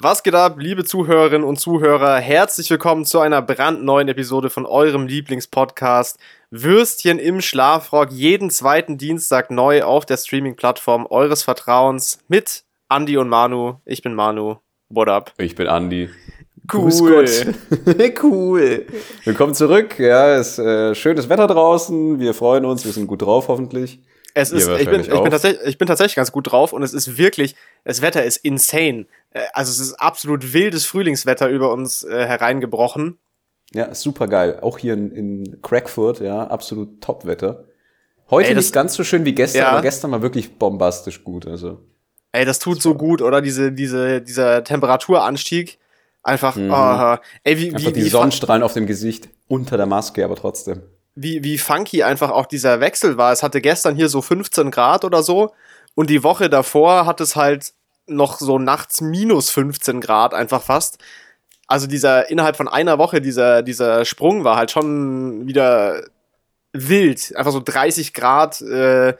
Was geht ab, liebe Zuhörerinnen und Zuhörer? Herzlich willkommen zu einer brandneuen Episode von eurem Lieblingspodcast Würstchen im Schlafrock. Jeden zweiten Dienstag neu auf der Streaming-Plattform eures Vertrauens mit Andy und Manu. Ich bin Manu. What up? Ich bin Andy. Cool. cool. Willkommen zurück. Ja, es ist äh, schönes Wetter draußen. Wir freuen uns. Wir sind gut drauf, hoffentlich. Es ist, ich bin, ich, bin tatsächlich, ich bin tatsächlich ganz gut drauf und es ist wirklich, das Wetter ist insane. Äh, also es ist absolut wildes Frühlingswetter über uns äh, hereingebrochen. Ja, super geil. Auch hier in, in Crackfurt, ja, absolut Top-Wetter. Heute Ey, nicht ganz so schön wie gestern, ja. aber gestern war wirklich bombastisch gut. Also. Ey, das tut so gut, oder? Diese, diese, dieser Temperaturanstieg. Einfach, mhm. oh, ey, wie, einfach wie, die wie Sonnenstrahlen auf dem Gesicht, unter der Maske, aber trotzdem wie, wie funky einfach auch dieser Wechsel war. Es hatte gestern hier so 15 Grad oder so und die Woche davor hat es halt noch so nachts minus 15 Grad einfach fast. Also dieser innerhalb von einer Woche dieser dieser Sprung war halt schon wieder wild, einfach so 30 Grad äh,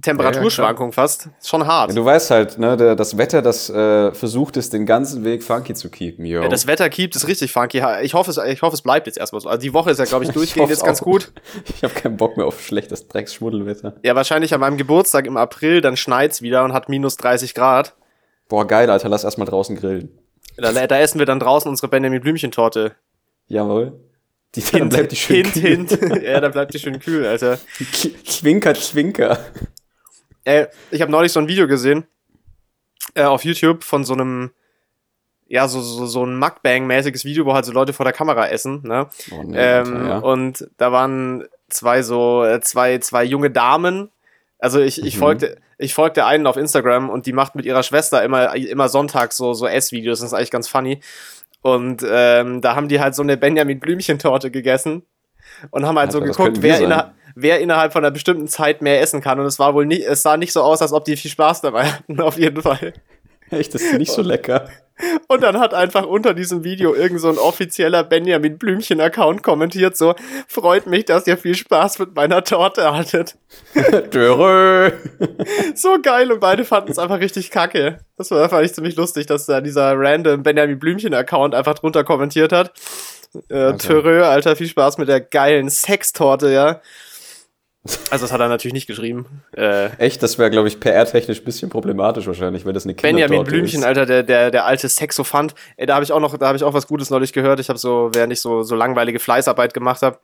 Temperaturschwankung ja, fast. Schon hart. Ja, du weißt halt, ne, der, das Wetter, das äh, versucht es den ganzen Weg funky zu keepen, yo. Ja, das Wetter keept es richtig funky. Ich hoffe, es, ich hoffe, es bleibt jetzt erstmal so. Also die Woche ist ja, glaube ich, durchgehend jetzt ganz gut. Ich habe keinen Bock mehr auf schlechtes Drecksschmuddelwetter. Ja, wahrscheinlich an meinem Geburtstag im April, dann schneit's wieder und hat minus 30 Grad. Boah, geil, Alter, lass erstmal draußen grillen. Da, da essen wir dann draußen unsere Benjamin Blümchen-Torte. Jawohl. Die, hint, dann bleibt die schön hint, kühl. Hint. ja, dann bleibt die schön kühl, Alter. Zwinker, zwinker. Äh, ich habe neulich so ein Video gesehen äh, auf YouTube von so einem, ja, so, so, so ein Mukbang-mäßiges Video, wo halt so Leute vor der Kamera essen, ne? Oh, nee, ähm, Alter, ja. Und da waren zwei so, äh, zwei, zwei junge Damen. Also ich, ich mhm. folgte, ich folgte einen auf Instagram und die macht mit ihrer Schwester immer, immer sonntags so, so Essvideos. Das ist eigentlich ganz funny. Und ähm, da haben die halt so eine Benjamin Blümchen-Torte gegessen und haben halt Alter, so geguckt, wer, inner, wer innerhalb von einer bestimmten Zeit mehr essen kann. Und es war wohl nicht, es sah nicht so aus, als ob die viel Spaß dabei hatten, auf jeden Fall. Echt, das ist nicht so lecker. Und dann hat einfach unter diesem Video irgend so ein offizieller Benjamin Blümchen-Account kommentiert, so, freut mich, dass ihr viel Spaß mit meiner Torte hattet. Dörö. so geil und beide fanden es einfach richtig kacke. Das war, fand ich ziemlich lustig, dass da dieser random Benjamin Blümchen-Account einfach drunter kommentiert hat. Äh, okay. Törö, Alter, viel Spaß mit der geilen Sextorte, ja. Also das hat er natürlich nicht geschrieben. Äh, Echt, das wäre, glaube ich, PR-technisch ein bisschen problematisch wahrscheinlich, wenn das eine Benjamin Blümchen, ist. Alter, der, der, der alte Sexophant. Ey, da habe ich auch noch, da habe ich auch was Gutes neulich gehört. Ich habe so, während ich so, so langweilige Fleißarbeit gemacht habe,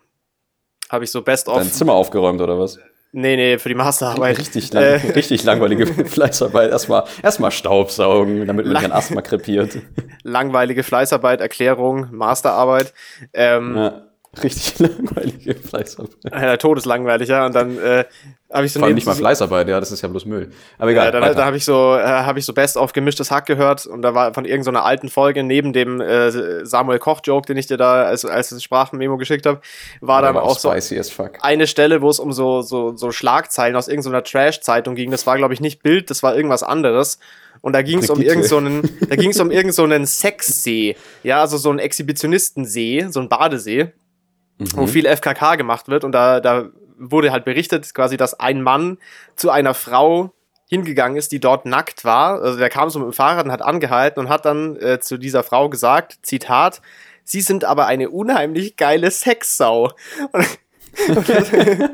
habe ich so Best of. Dein Zimmer aufgeräumt oder was? Nee, nee, für die Masterarbeit. Richtig, lang, äh, richtig langweilige Fleißarbeit. Erstmal erstmal Staubsaugen, damit man kein Asthma krepiert. Langweilige Fleißarbeit, Erklärung, Masterarbeit. Ähm, ja. Richtig langweilige Fleißarbeit. Ja, todeslangweilig, ja. Und dann äh, habe ich so Vor allem nicht mal Fleißarbeit, ja, das ist ja bloß Müll. Aber egal. Ja, da, da habe ich so, äh, habe ich so Best auf gemischtes Hack gehört und da war von irgendeiner alten Folge neben dem äh, Samuel Koch Joke, den ich dir da als als Sprachmemo geschickt habe, war dann war auch so eine Stelle, wo es um so so so Schlagzeilen aus irgendeiner Trash Zeitung ging. Das war glaube ich nicht Bild, das war irgendwas anderes. Und da ging es um irgendeinen, so da ging es um irgendeinen so Sexsee, ja, also so einen Exhibitionistensee, so ein Badesee mhm. wo viel FKK gemacht wird. Und da, da wurde halt berichtet, quasi, dass ein Mann zu einer Frau hingegangen ist, die dort nackt war. Also der kam so mit dem Fahrrad und hat angehalten und hat dann äh, zu dieser Frau gesagt, Zitat, Sie sind aber eine unheimlich geile Sexsau.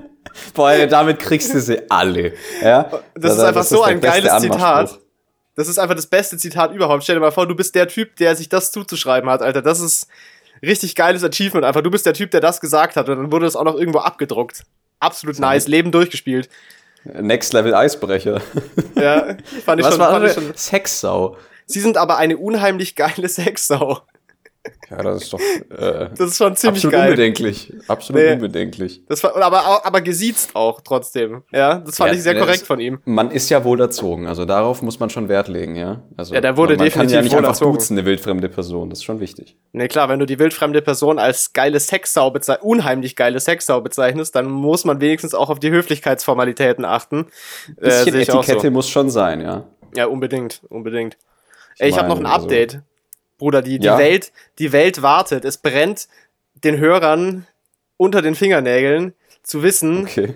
Boah, damit kriegst du sie alle. Ja? Das, das ist einfach das so ist ein geiles Zitat. Das ist einfach das beste Zitat überhaupt. Stell dir mal vor, du bist der Typ, der sich das zuzuschreiben hat, Alter. Das ist, richtig geiles Achievement einfach. Du bist der Typ, der das gesagt hat und dann wurde es auch noch irgendwo abgedruckt. Absolut nice, Leben durchgespielt. Next Level Eisbrecher. Ja, fand ich Was schon. War fand ich schon. Sexsau. Sie sind aber eine unheimlich geile Sexsau. Ja, das ist doch. Äh, das ist schon ziemlich absolut geil. Unbedenklich. Absolut nee, unbedenklich. Das war, aber, aber gesiezt auch trotzdem. Ja, das fand ja, ich sehr korrekt ist, von ihm. Man ist ja wohl erzogen, also darauf muss man schon Wert legen, ja. Also, ja, der wurde man, man definitiv kann ja nicht einfach erzogen. duzen, eine wildfremde Person. Das ist schon wichtig. Nee, klar, wenn du die wildfremde Person als geile Sexsau bezeichnest, unheimlich geile Sexsau bezeichnest, dann muss man wenigstens auch auf die Höflichkeitsformalitäten achten. Ein bisschen äh, Etikette so. muss schon sein, ja. Ja, unbedingt, unbedingt. Ich, Ey, ich habe noch ein also Update. Also Bruder, die, die, ja. Welt, die Welt wartet. Es brennt den Hörern unter den Fingernägeln zu wissen, okay.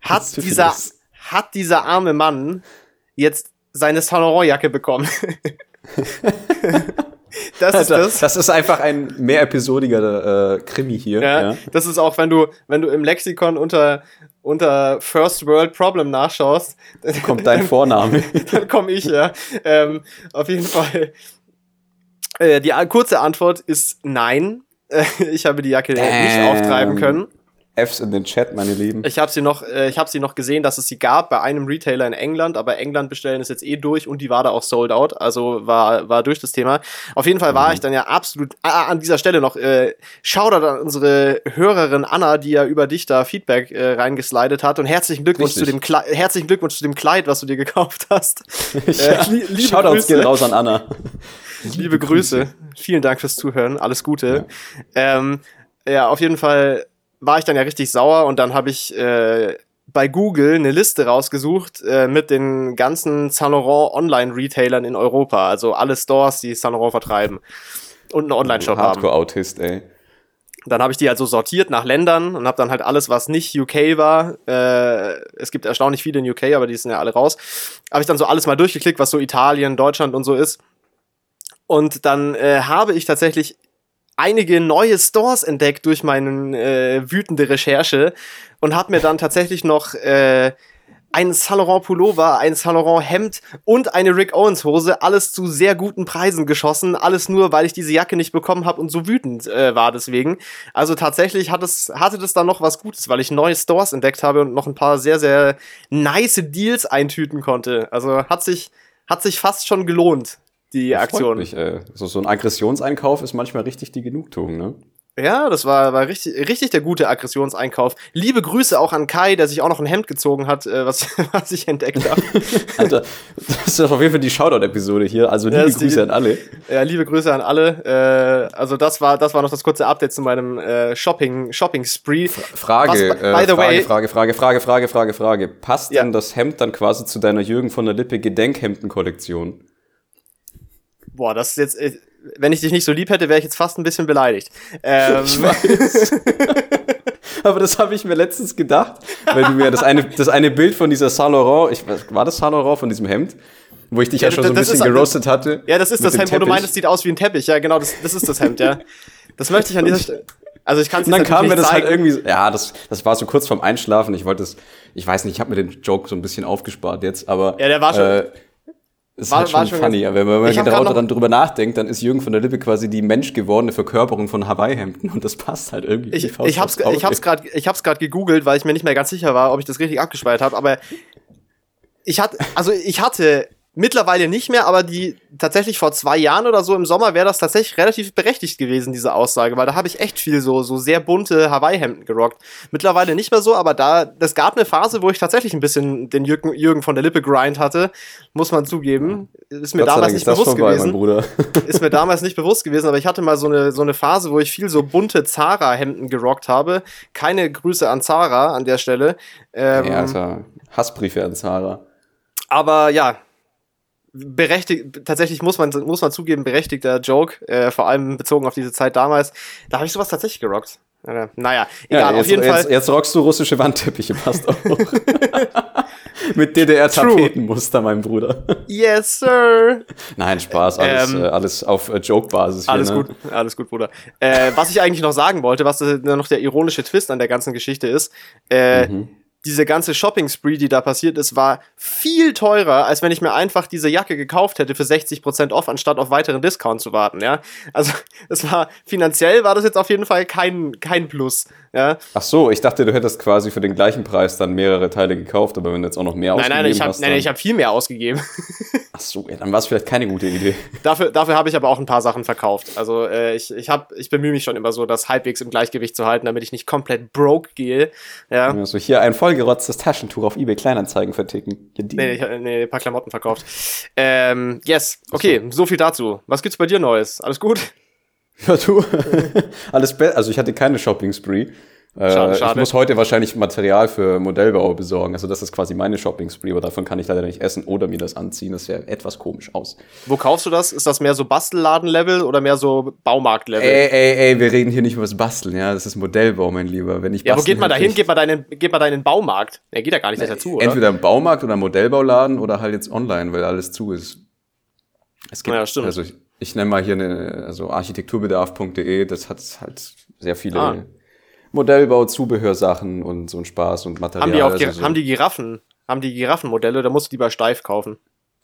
hat, dieser, hat dieser arme Mann jetzt seine Saint Laurent Jacke bekommen. das ist das. Das ist einfach ein mehrepisodiger äh, Krimi hier. Ja, ja, Das ist auch, wenn du, wenn du im Lexikon unter, unter First World Problem nachschaust. Kommt dein Vorname. dann komme ich, ja. Ähm, auf jeden Fall. Äh, die kurze Antwort ist nein. ich habe die Jacke Damn. nicht auftreiben können. Fs in den Chat, meine Lieben. Ich habe sie noch, äh, ich habe sie noch gesehen, dass es sie gab bei einem Retailer in England, aber England bestellen ist jetzt eh durch und die war da auch sold out, also war war durch das Thema. Auf jeden Fall war mhm. ich dann ja absolut ah, an dieser Stelle noch äh, Shoutout an unsere Hörerin Anna, die ja über dich da Feedback äh, reingeslidet hat und herzlichen Glückwunsch Richtig. zu dem Kle herzlichen Glückwunsch zu dem Kleid, was du dir gekauft hast. ja. äh, li Shoutouts gehen raus an Anna. liebe Grüße. Vielen Dank fürs Zuhören. Alles Gute. Ja, ähm, ja auf jeden Fall war ich dann ja richtig sauer und dann habe ich äh, bei Google eine Liste rausgesucht äh, mit den ganzen Saint Laurent Online-Retailern in Europa. Also alle Stores, die Saint Laurent vertreiben und einen Online-Shop haben. Hardcore-Autist, ey. Dann habe ich die also sortiert nach Ländern und habe dann halt alles, was nicht UK war, äh, es gibt erstaunlich viele in UK, aber die sind ja alle raus, habe ich dann so alles mal durchgeklickt, was so Italien, Deutschland und so ist. Und dann äh, habe ich tatsächlich einige neue Stores entdeckt durch meine äh, wütende Recherche und habe mir dann tatsächlich noch äh, ein Saint Laurent Pullover, ein Saint Laurent Hemd und eine Rick Owens Hose, alles zu sehr guten Preisen geschossen, alles nur, weil ich diese Jacke nicht bekommen habe und so wütend äh, war deswegen. Also tatsächlich hat es, hatte das dann noch was Gutes, weil ich neue Stores entdeckt habe und noch ein paar sehr, sehr nice Deals eintüten konnte. Also hat sich, hat sich fast schon gelohnt die das Aktion. Mich. So, so ein Aggressionseinkauf ist manchmal richtig die Genugtuung, ne? Ja, das war, war richtig, richtig der gute Aggressionseinkauf. Liebe Grüße auch an Kai, der sich auch noch ein Hemd gezogen hat, äh, was, was ich entdeckt habe. Alter, das ist auf jeden Fall die Shoutout-Episode hier. Also liebe ja, Grüße die, an alle. Ja, liebe Grüße an alle. Äh, also das war, das war noch das kurze Update zu meinem äh, Shopping, Shopping Spree. Frage, was, by, by äh, the Frage, way, Frage, Frage, Frage, Frage, Frage, Frage. Passt ja. denn das Hemd dann quasi zu deiner Jürgen von der Lippe Gedenkhemden-Kollektion? Boah, das ist jetzt, äh, wenn ich dich nicht so lieb hätte, wäre ich jetzt fast ein bisschen beleidigt. Ähm. Ich weiß. Aber das habe ich mir letztens gedacht, weil du mir das eine, das eine Bild von dieser Saint Laurent, ich, war das Saint Laurent von diesem Hemd? Wo ich dich ja, ja schon so ein bisschen ist, geroastet hatte. Ja, das ist das Hemd, Teppich. wo du meinst, es sieht aus wie ein Teppich. Ja, genau, das, das ist das Hemd, ja. Das möchte ich an dieser Stelle. Also ich kann es Und dann kam mir das halt zeigen. halt irgendwie, ja, das, das war so kurz vorm Einschlafen. Ich wollte es, ich weiß nicht, ich habe mir den Joke so ein bisschen aufgespart jetzt, aber. Ja, der war schon. Äh, ist war, halt schon, schon funny, aber wenn man genau daran drüber nachdenkt, dann ist Jürgen von der Lippe quasi die menschgewordene Verkörperung von Hawaii-Hemden und das passt halt irgendwie. Ich, ich hab's, ich hab's gerade, ich hab's gerade gegoogelt, weil ich mir nicht mehr ganz sicher war, ob ich das richtig abgespeichert habe, aber ich hatte, also ich hatte Mittlerweile nicht mehr, aber die tatsächlich vor zwei Jahren oder so im Sommer wäre das tatsächlich relativ berechtigt gewesen, diese Aussage, weil da habe ich echt viel so, so sehr bunte Hawaii-Hemden gerockt. Mittlerweile nicht mehr so, aber da, das gab eine Phase, wo ich tatsächlich ein bisschen den Jürgen, Jürgen von der Lippe Grind hatte, muss man zugeben. Ist mir Gott damals nicht bewusst vorbei, gewesen. Ist mir damals nicht bewusst gewesen, aber ich hatte mal so eine, so eine Phase, wo ich viel so bunte Zara-Hemden gerockt habe. Keine Grüße an Zara an der Stelle. Ähm, ja, also Hassbriefe an Zara. Aber ja, berechtigt, tatsächlich muss man, muss man zugeben, berechtigter Joke, äh, vor allem bezogen auf diese Zeit damals. Da habe ich sowas tatsächlich gerockt. Äh, naja, egal, ja, jetzt, auf jeden Fall. Jetzt rockst du russische Wandteppiche, passt auch. Mit DDR-Tapetenmuster, mein Bruder. Yes, sir. Nein, Spaß, alles, ähm, äh, alles auf äh, Joke-Basis. Alles ne? gut, alles gut, Bruder. Äh, was ich eigentlich noch sagen wollte, was noch der ironische Twist an der ganzen Geschichte ist, äh, mhm diese ganze Shopping-Spree, die da passiert ist, war viel teurer, als wenn ich mir einfach diese Jacke gekauft hätte für 60% off, anstatt auf weiteren Discount zu warten, ja. Also, es war, finanziell war das jetzt auf jeden Fall kein, kein Plus, ja. Ach so, ich dachte, du hättest quasi für den gleichen Preis dann mehrere Teile gekauft, aber wenn du jetzt auch noch mehr nein, ausgegeben nein, ich hab, hast. Nein, nein, ich habe viel mehr ausgegeben. Ach so, ja, dann war es vielleicht keine gute Idee. Dafür, dafür habe ich aber auch ein paar Sachen verkauft. Also, äh, ich, ich, hab, ich bemühe mich schon immer so, das halbwegs im Gleichgewicht zu halten, damit ich nicht komplett broke gehe, ja. Also hier ein vollgerotztes Taschentuch auf eBay Kleinanzeigen verticken. Nee, ich, nee, ein paar Klamotten verkauft. Ähm, yes, okay, so viel dazu. Was gibt's bei dir Neues? Alles gut? Ja, du. Alles besser. Also ich hatte keine Shopping-Spree. Schade, äh, schade. Ich muss heute wahrscheinlich Material für Modellbau besorgen. Also das ist quasi meine Shopping-Spree, aber davon kann ich leider nicht essen oder mir das anziehen. Das sähe etwas komisch aus. Wo kaufst du das? Ist das mehr so Bastelladen-Level oder mehr so Baumarkt-Level? Ey, ey, ey, wir reden hier nicht über das Basteln, ja. Das ist Modellbau, mein Lieber. Wenn ich ja, wo geht man da hin? Geht man da in den Baumarkt? Er geht da gar nicht dazu, oder? Entweder im Baumarkt oder im Modellbauladen oder halt jetzt online, weil alles zu ist. Es gibt, ja, stimmt. Also ich, ich nenne mal hier eine, also architekturbedarf.de, das hat halt sehr viele ah. Modellbau, Zubehörsachen und so ein Spaß und Material. Haben die auch also so. haben die Giraffen, haben die Giraffenmodelle, da musst du die bei Steif kaufen.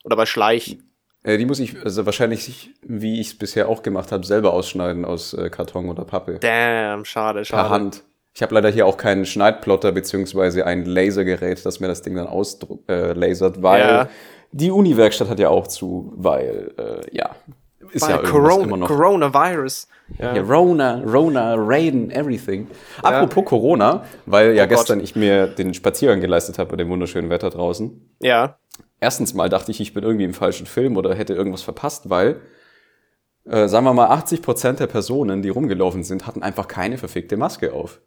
Oder bei Schleich. Äh, die muss ich also wahrscheinlich, wie ich es bisher auch gemacht habe, selber ausschneiden aus äh, Karton oder Pappe. Damn, schade, schade. Per Hand. Ich habe leider hier auch keinen Schneidplotter beziehungsweise ein Lasergerät, das mir das Ding dann auslasert, äh, weil ja. die Uni-Werkstatt hat ja auch zu, weil, äh, ja, ist weil ja Corona, immer noch. Coronavirus. Ja. ja, Rona, Rona, Raiden, everything. Ja. Apropos Corona, weil ja oh gestern Gott. ich mir den Spaziergang geleistet habe bei dem wunderschönen Wetter draußen. Ja. Erstens mal dachte ich, ich bin irgendwie im falschen Film oder hätte irgendwas verpasst, weil, äh, sagen wir mal, 80 Prozent der Personen, die rumgelaufen sind, hatten einfach keine verfickte Maske auf.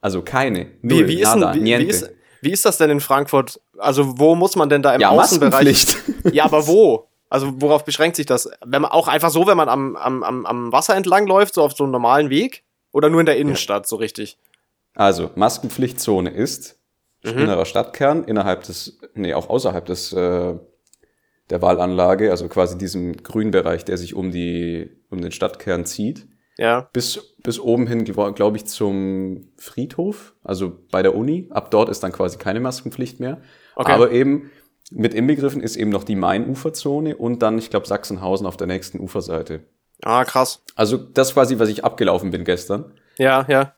Also keine. Null, wie, wie, ist nada, denn, wie, wie, ist, wie ist das denn in Frankfurt? Also wo muss man denn da im ja, Außenbereich? Ja, aber wo? Also worauf beschränkt sich das? Wenn man auch einfach so, wenn man am, am, am Wasser entlang läuft, so auf so einem normalen Weg? Oder nur in der Innenstadt, ja. so richtig? Also, Maskenpflichtzone ist mhm. innerer Stadtkern, innerhalb des, nee, auch außerhalb des äh, der Wahlanlage, also quasi diesem Grünbereich, der sich um die, um den Stadtkern zieht. Ja. Bis, bis oben hin, glaube ich, zum Friedhof, also bei der Uni. Ab dort ist dann quasi keine Maskenpflicht mehr. Okay. Aber eben mit inbegriffen ist eben noch die Main-Uferzone und dann, ich glaube, Sachsenhausen auf der nächsten Uferseite. Ah, krass. Also das quasi, was ich abgelaufen bin gestern. Ja, ja.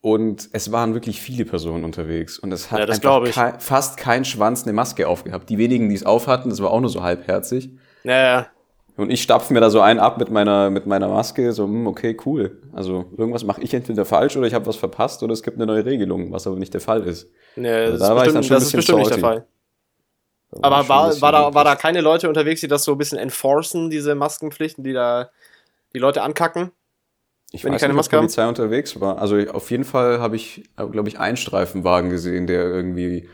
Und es waren wirklich viele Personen unterwegs. Und es hat ja, einfach ke fast kein Schwanz eine Maske aufgehabt. Die wenigen, die es aufhatten, das war auch nur so halbherzig. Ja, ja. Und ich stapfe mir da so einen ab mit meiner, mit meiner Maske, so, hm, okay, cool. Also irgendwas mache ich entweder falsch oder ich habe was verpasst oder es gibt eine neue Regelung, was aber nicht der Fall ist. Nee, also das, da ist, bestimmt, das ist bestimmt nicht der Fall. Aber war, war, da, war da keine Leute unterwegs, die das so ein bisschen enforcen, diese Maskenpflichten, die da die Leute ankacken? Ich wenn weiß die keine nicht, Maske ob Polizei haben? unterwegs war. Also auf jeden Fall habe ich, glaube ich, einen Streifenwagen gesehen, der irgendwie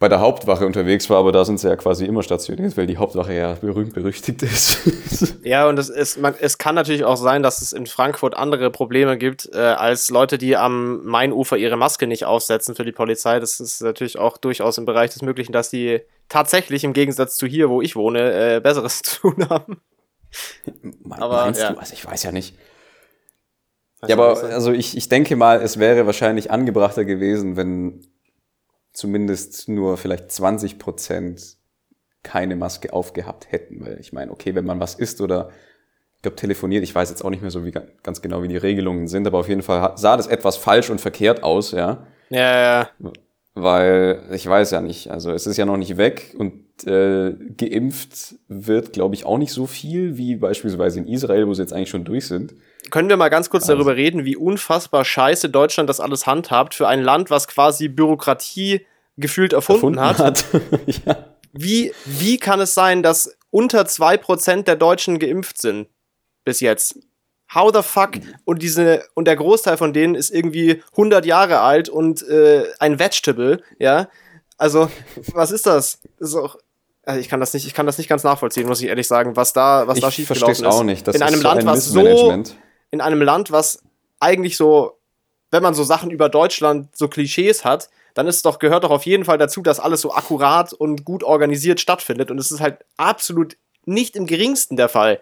bei der Hauptwache unterwegs war, aber da sind sie ja quasi immer stationiert, weil die Hauptwache ja berühmt berüchtigt ist. ja, und es, ist, man, es kann natürlich auch sein, dass es in Frankfurt andere Probleme gibt, äh, als Leute, die am Mainufer ihre Maske nicht aufsetzen für die Polizei. Das ist natürlich auch durchaus im Bereich des Möglichen, dass die tatsächlich im Gegensatz zu hier, wo ich wohne, äh, Besseres zu tun haben. aber, meinst ja. du? Also ich weiß ja nicht. Ja, aber also ich, ich denke mal, es wäre wahrscheinlich angebrachter gewesen, wenn zumindest nur vielleicht 20 Prozent keine Maske aufgehabt hätten. Weil ich meine, okay, wenn man was isst oder ich glaube telefoniert, ich weiß jetzt auch nicht mehr so wie, ganz genau, wie die Regelungen sind, aber auf jeden Fall sah das etwas falsch und verkehrt aus, ja. Ja, ja. Weil ich weiß ja nicht, also es ist ja noch nicht weg und äh, geimpft wird, glaube ich, auch nicht so viel wie beispielsweise in Israel, wo sie jetzt eigentlich schon durch sind. Können wir mal ganz kurz also. darüber reden, wie unfassbar scheiße Deutschland das alles handhabt für ein Land, was quasi Bürokratie gefühlt erfunden, erfunden hat? hat. ja. wie, wie kann es sein, dass unter 2% der Deutschen geimpft sind bis jetzt? How the fuck? Und diese und der Großteil von denen ist irgendwie 100 Jahre alt und äh, ein Vegetable, ja? Also, was ist das? das ist auch, also ich kann das nicht, ich kann das nicht ganz nachvollziehen, muss ich ehrlich sagen, was da, was ich da schiefgelaufen ist. auch nicht. Das in einem Land, ein was so, in einem Land, was eigentlich so, wenn man so Sachen über Deutschland, so Klischees hat, dann ist doch, gehört doch auf jeden Fall dazu, dass alles so akkurat und gut organisiert stattfindet. Und es ist halt absolut nicht im geringsten der Fall.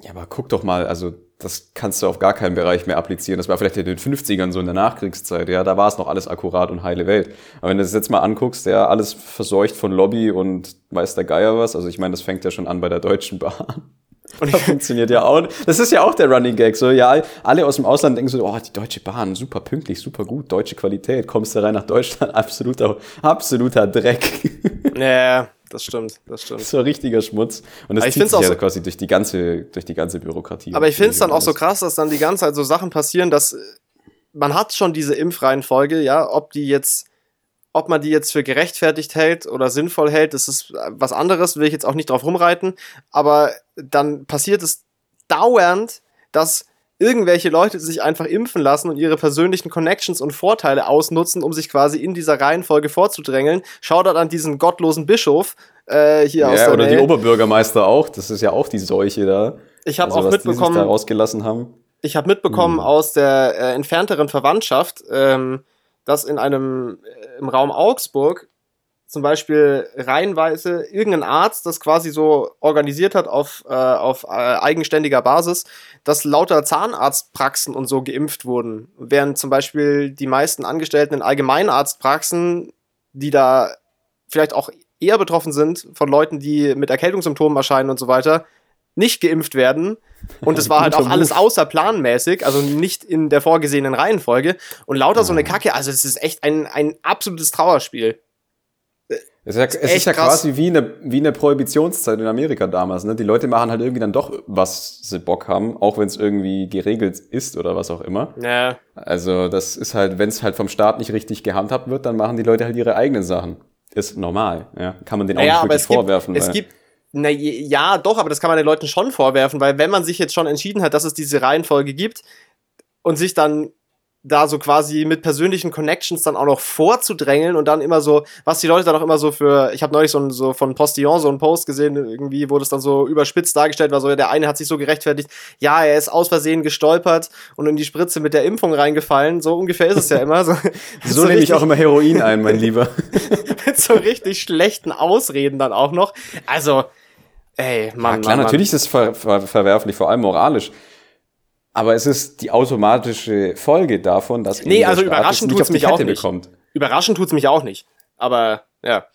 Ja, aber guck doch mal, also das kannst du auf gar keinen Bereich mehr applizieren. Das war vielleicht in den 50ern so in der Nachkriegszeit, ja, da war es noch alles akkurat und heile Welt. Aber wenn du das jetzt mal anguckst, ja, alles verseucht von Lobby und weiß der Geier was, also ich meine, das fängt ja schon an bei der Deutschen Bahn. Und das funktioniert ja auch. Das ist ja auch der Running Gag. So, ja, alle aus dem Ausland denken so, oh, die Deutsche Bahn, super pünktlich, super gut, deutsche Qualität. Kommst du rein nach Deutschland, absoluter, absoluter Dreck. Ja, das stimmt, das stimmt. So richtiger Schmutz. Und das zieht sich ja so, quasi durch die ganze, durch die ganze Bürokratie. Aber ich finde es dann auch so krass, dass dann die ganze Zeit so Sachen passieren, dass man hat schon diese Impfreihenfolge, ja, ob die jetzt, ob man die jetzt für gerechtfertigt hält oder sinnvoll hält, das ist was anderes, will ich jetzt auch nicht drauf rumreiten. Aber dann passiert es dauernd, dass irgendwelche Leute sich einfach impfen lassen und ihre persönlichen Connections und Vorteile ausnutzen, um sich quasi in dieser Reihenfolge vorzudrängeln. Schaut an diesen gottlosen Bischof äh, hier ja, aus der oder Nähe. die Oberbürgermeister auch. Das ist ja auch die Seuche da. Ich habe also, auch mitbekommen, da rausgelassen haben. Ich habe mitbekommen hm. aus der äh, entfernteren Verwandtschaft, ähm, dass in einem äh, im Raum Augsburg zum Beispiel reihenweise irgendein Arzt das quasi so organisiert hat auf, äh, auf äh, eigenständiger Basis, dass lauter Zahnarztpraxen und so geimpft wurden. Während zum Beispiel die meisten Angestellten in Allgemeinarztpraxen, die da vielleicht auch eher betroffen sind von Leuten, die mit Erkältungssymptomen erscheinen und so weiter, nicht geimpft werden. Und es war halt auch alles außerplanmäßig, also nicht in der vorgesehenen Reihenfolge. Und lauter so eine Kacke, also es ist echt ein, ein absolutes Trauerspiel. Es ist ja, es ist ja quasi wie eine, wie eine Prohibitionszeit in Amerika damals. Ne? Die Leute machen halt irgendwie dann doch, was sie Bock haben, auch wenn es irgendwie geregelt ist oder was auch immer. Ja. Also das ist halt, wenn es halt vom Staat nicht richtig gehandhabt wird, dann machen die Leute halt ihre eigenen Sachen. Ist normal, ja. Kann man den auch naja, nicht wirklich vorwerfen. Gibt, es gibt, na ja, doch, aber das kann man den Leuten schon vorwerfen, weil wenn man sich jetzt schon entschieden hat, dass es diese Reihenfolge gibt und sich dann da so quasi mit persönlichen Connections dann auch noch vorzudrängeln und dann immer so, was die Leute dann auch immer so für, ich habe neulich so, ein, so von Postillon so einen Post gesehen, irgendwie wurde es dann so überspitzt dargestellt, war so, der eine hat sich so gerechtfertigt, ja, er ist aus Versehen gestolpert und in die Spritze mit der Impfung reingefallen, so ungefähr ist es ja immer. So, so, so nehme ich auch immer Heroin ein, mein Lieber. mit so richtig schlechten Ausreden dann auch noch. Also, ey, Mann. Ja, klar, Mann, natürlich ist es ver ver verwerflich, vor allem moralisch. Aber es ist die automatische Folge davon, dass nee, also überraschend tut's mich auch nicht. bekommt. Überraschend tut's mich auch nicht. Aber ja.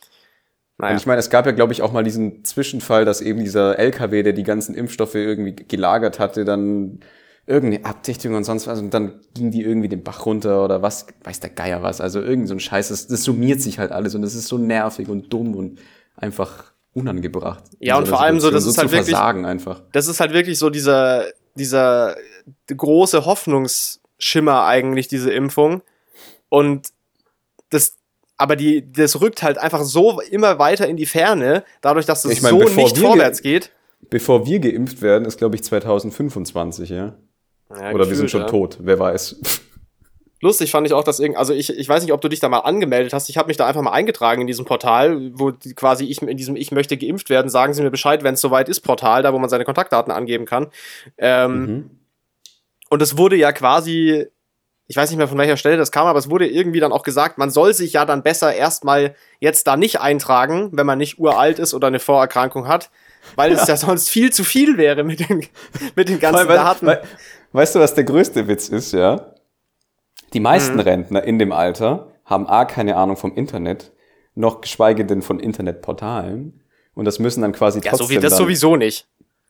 Naja. Und ich meine, es gab ja, glaube ich, auch mal diesen Zwischenfall, dass eben dieser LKW, der die ganzen Impfstoffe irgendwie gelagert hatte, dann irgendeine Abdichtung und sonst was und dann ging die irgendwie den Bach runter oder was, weiß der Geier was. Also irgend so ein Scheiß, das, das summiert sich halt alles und es ist so nervig und dumm und einfach unangebracht. Ja, und vor allem so, das so ist halt wirklich, einfach. das ist halt wirklich so dieser, dieser große Hoffnungsschimmer eigentlich, diese Impfung. Und das, aber die, das rückt halt einfach so immer weiter in die Ferne, dadurch, dass es ich mein, so nicht vorwärts geht. Bevor wir geimpft werden, ist, glaube ich, 2025, ja? ja Oder wir sind schon ja. tot, wer weiß. Lustig fand ich auch, dass irgendwie, also ich, ich weiß nicht, ob du dich da mal angemeldet hast. Ich habe mich da einfach mal eingetragen in diesem Portal, wo quasi ich in diesem Ich möchte geimpft werden, sagen sie mir Bescheid, wenn es soweit ist, Portal, da wo man seine Kontaktdaten angeben kann. Ähm, mhm. Und es wurde ja quasi, ich weiß nicht mehr von welcher Stelle das kam, aber es wurde irgendwie dann auch gesagt, man soll sich ja dann besser erstmal jetzt da nicht eintragen, wenn man nicht uralt ist oder eine Vorerkrankung hat, weil es ja sonst viel zu viel wäre mit den, mit den ganzen weil, Daten. Weil, weißt du, was der größte Witz ist, ja? Die meisten mhm. Rentner in dem Alter haben A, keine Ahnung vom Internet, noch geschweige denn von Internetportalen. Und das müssen dann quasi ja, trotzdem. Ja, so wie das sowieso nicht.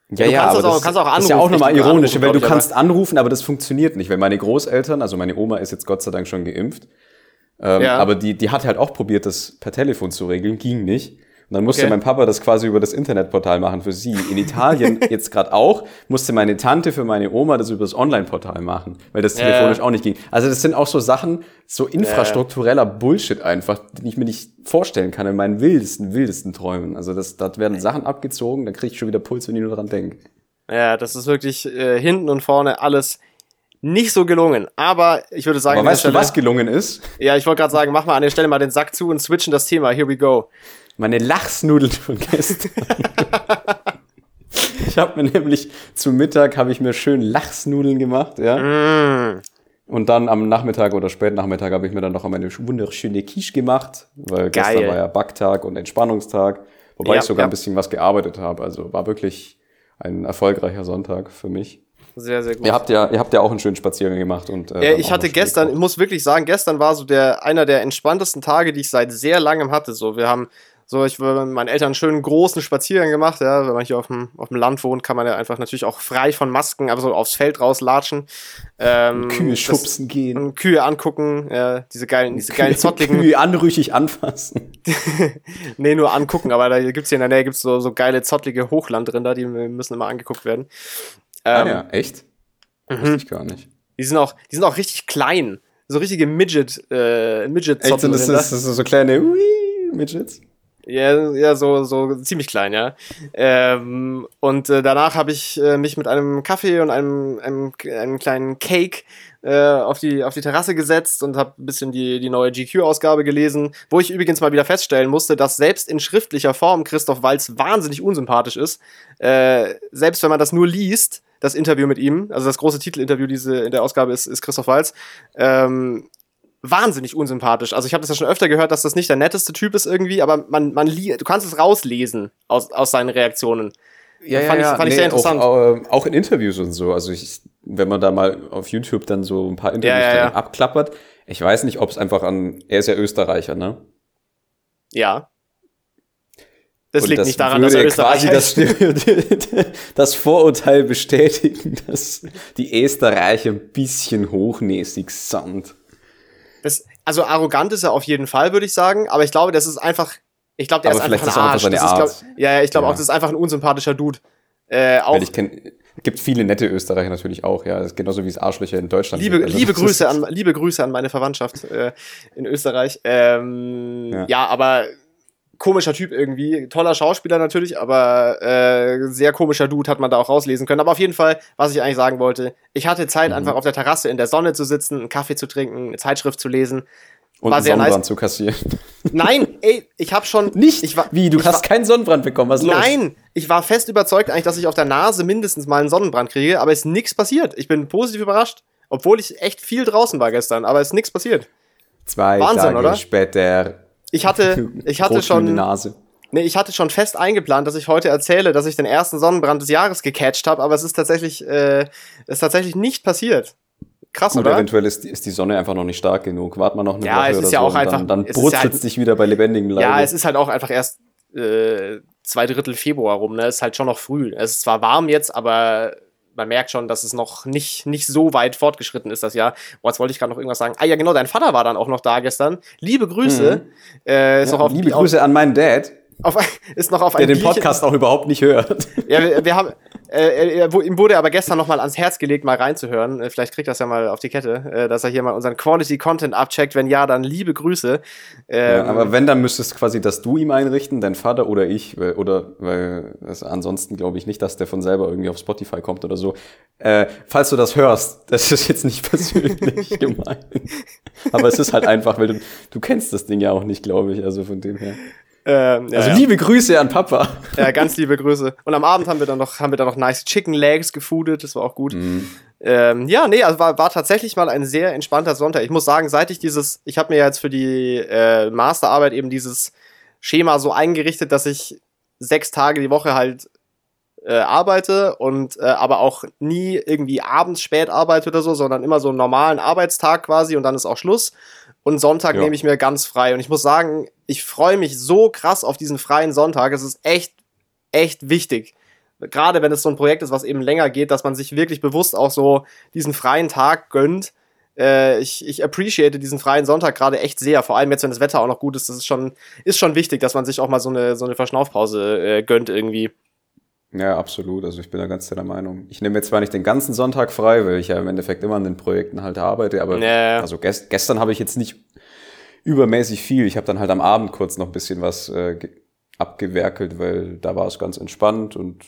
Ja, ja, aber das, kannst auch anrufen, ist ja auch nochmal ironisch, weil du kannst anrufen, aber das funktioniert nicht, weil meine Großeltern, also meine Oma ist jetzt Gott sei Dank schon geimpft, ähm, ja. aber die, die hat halt auch probiert, das per Telefon zu regeln, ging nicht. Und dann musste okay. mein Papa das quasi über das Internetportal machen für sie. In Italien jetzt gerade auch, musste meine Tante für meine Oma das über das Online-Portal machen, weil das ja. telefonisch auch nicht ging. Also das sind auch so Sachen, so infrastruktureller Bullshit einfach, den ich mir nicht vorstellen kann in meinen wildesten, wildesten Träumen. Also das, da werden Sachen abgezogen, da kriege ich schon wieder Puls, wenn ich nur dran denke. Ja, das ist wirklich äh, hinten und vorne alles nicht so gelungen. Aber ich würde sagen, Aber weißt Stelle, du, was gelungen ist? Ja, ich wollte gerade sagen, mach mal an der Stelle mal den Sack zu und switchen das Thema. Here we go. Meine Lachsnudeln von gestern. ich habe mir nämlich zum Mittag habe ich mir schön Lachsnudeln gemacht, ja. Mm. Und dann am Nachmittag oder Spätnachmittag habe ich mir dann noch meine wunderschöne Quiche gemacht, weil Geil. gestern war ja Backtag und Entspannungstag, wobei ja, ich sogar ja. ein bisschen was gearbeitet habe. Also war wirklich ein erfolgreicher Sonntag für mich. Sehr, sehr gut. Ihr habt ja, ihr habt ja auch einen schönen Spaziergang gemacht und. Äh, ja, ich hatte gestern, ich muss wirklich sagen, gestern war so der einer der entspanntesten Tage, die ich seit sehr langem hatte. So, wir haben so, ich habe mit meinen Eltern einen schönen großen Spaziergang gemacht. Ja, wenn man hier auf dem, auf dem Land wohnt, kann man ja einfach natürlich auch frei von Masken, aber so aufs Feld rauslatschen. Ähm, Kühe schubsen gehen. Kühe angucken, ja, diese geilen, diese geilen zottligen. Kühe anrüchig anfassen. nee, nur angucken, aber da gibt's hier in der Nähe gibt's so, so geile zottlige Hochlandrinder, die müssen immer angeguckt werden. Ah ähm, ah ja, echt? Mhm. Wusste ich gar nicht. Die sind auch, die sind auch richtig klein. So richtige Midget, äh, Midget Echt, sind das, das, das so kleine Midgets? Ja, ja, so, so ziemlich klein, ja. Ähm, und äh, danach habe ich äh, mich mit einem Kaffee und einem, einem, einem kleinen Cake äh, auf, die, auf die Terrasse gesetzt und habe ein bisschen die, die neue GQ-Ausgabe gelesen, wo ich übrigens mal wieder feststellen musste, dass selbst in schriftlicher Form Christoph Walz wahnsinnig unsympathisch ist. Äh, selbst wenn man das nur liest, das Interview mit ihm, also das große Titelinterview diese, in der Ausgabe ist, ist Christoph Walz, ähm, wahnsinnig unsympathisch. Also ich habe das ja schon öfter gehört, dass das nicht der netteste Typ ist irgendwie, aber man, man du kannst es rauslesen aus, aus seinen Reaktionen. Ja, fand ja, ich, fand nee, ich sehr interessant. Auch, äh, auch, in Interviews und so. Also ich, wenn man da mal auf YouTube dann so ein paar Interviews ja, ja, abklappert, ich weiß nicht, ob es einfach an, er ist ja Österreicher, ne? Ja. Das und liegt das nicht daran, dass er Österreicher ist. Das, das Vorurteil bestätigen, dass die Österreicher ein bisschen hochnäsig sind. Das, also arrogant ist er auf jeden Fall, würde ich sagen, aber ich glaube, das ist einfach, ich glaube, der aber ist einfach ein Arsch. Ist Art. Ist, glaub, ja, ich glaube ja. auch, das ist einfach ein unsympathischer Dude. Äh, auch, Weil ich kenne, gibt viele nette Österreicher natürlich auch, ja, genauso wie es Arschlöcher in Deutschland. Liebe, also, liebe Grüße an, liebe Grüße an meine Verwandtschaft äh, in Österreich. Ähm, ja. ja, aber komischer Typ irgendwie. Toller Schauspieler natürlich, aber äh, sehr komischer Dude hat man da auch rauslesen können. Aber auf jeden Fall, was ich eigentlich sagen wollte, ich hatte Zeit, mhm. einfach auf der Terrasse in der Sonne zu sitzen, einen Kaffee zu trinken, eine Zeitschrift zu lesen. Und war einen sehr Sonnenbrand nice. zu kassieren. Nein, ey, ich habe schon. Nicht? Ich war, Wie, du hast war, keinen Sonnenbrand bekommen, was los? Nein, ich war fest überzeugt eigentlich, dass ich auf der Nase mindestens mal einen Sonnenbrand kriege, aber es ist nichts passiert. Ich bin positiv überrascht. Obwohl ich echt viel draußen war gestern, aber es ist nichts passiert. Zwei Wahnsinn, Tage oder? später ich hatte, ich hatte schon. Nase. Nee, ich hatte schon fest eingeplant, dass ich heute erzähle, dass ich den ersten Sonnenbrand des Jahres gecatcht habe, aber es ist tatsächlich, äh, ist tatsächlich nicht passiert. Krass, Gut, oder? eventuell ist, ist die Sonne einfach noch nicht stark genug. Wart mal noch eine ja, Woche es ist ja so auch einfach, dann, dann brutzelt es halt, dich wieder bei lebendigem Leib. Ja, es ist halt auch einfach erst äh, zwei Drittel Februar rum, ne? Es ist halt schon noch früh. Es ist zwar warm jetzt, aber man merkt schon, dass es noch nicht, nicht so weit fortgeschritten ist, das Jahr. Boah, jetzt wollte ich gerade noch irgendwas sagen. Ah ja, genau, dein Vater war dann auch noch da gestern. Liebe Grüße. Mhm. Äh, ist ja, noch auf, liebe Grüße an meinen Dad. Auf, ist noch auf Der den Podcast auch überhaupt nicht hört. Ja, wir, wir haben, äh, er, ihm wurde aber gestern noch mal ans Herz gelegt, mal reinzuhören. Äh, vielleicht kriegt das ja mal auf die Kette, äh, dass er hier mal unseren Quality Content abcheckt. Wenn ja, dann liebe Grüße. Ähm, ja, aber wenn, dann müsstest quasi dass du ihm einrichten, dein Vater oder ich, oder weil also ansonsten glaube ich nicht, dass der von selber irgendwie auf Spotify kommt oder so. Äh, falls du das hörst, das ist jetzt nicht persönlich gemeint. Aber es ist halt einfach, weil du, du kennst das Ding ja auch nicht, glaube ich. Also von dem her. Ähm, ja, also ja. liebe Grüße an Papa. Ja, ganz liebe Grüße. Und am Abend haben wir dann noch, haben wir dann noch nice Chicken Legs gefoodet, das war auch gut. Mhm. Ähm, ja, nee, also war, war tatsächlich mal ein sehr entspannter Sonntag. Ich muss sagen, seit ich dieses, ich habe mir jetzt für die äh, Masterarbeit eben dieses Schema so eingerichtet, dass ich sechs Tage die Woche halt äh, arbeite und äh, aber auch nie irgendwie abends spät arbeite oder so, sondern immer so einen normalen Arbeitstag quasi und dann ist auch Schluss. Und Sonntag ja. nehme ich mir ganz frei. Und ich muss sagen, ich freue mich so krass auf diesen freien Sonntag. Es ist echt, echt wichtig. Gerade wenn es so ein Projekt ist, was eben länger geht, dass man sich wirklich bewusst auch so diesen freien Tag gönnt. Äh, ich, ich appreciate diesen freien Sonntag gerade echt sehr. Vor allem jetzt, wenn das Wetter auch noch gut ist. Das ist schon, ist schon wichtig, dass man sich auch mal so eine, so eine Verschnaufpause äh, gönnt irgendwie. Ja, absolut. Also ich bin da ganz der Meinung. Ich nehme jetzt zwar nicht den ganzen Sonntag frei, weil ich ja im Endeffekt immer an den Projekten halt arbeite, aber nee. also gest gestern habe ich jetzt nicht übermäßig viel. Ich habe dann halt am Abend kurz noch ein bisschen was äh, abgewerkelt, weil da war es ganz entspannt und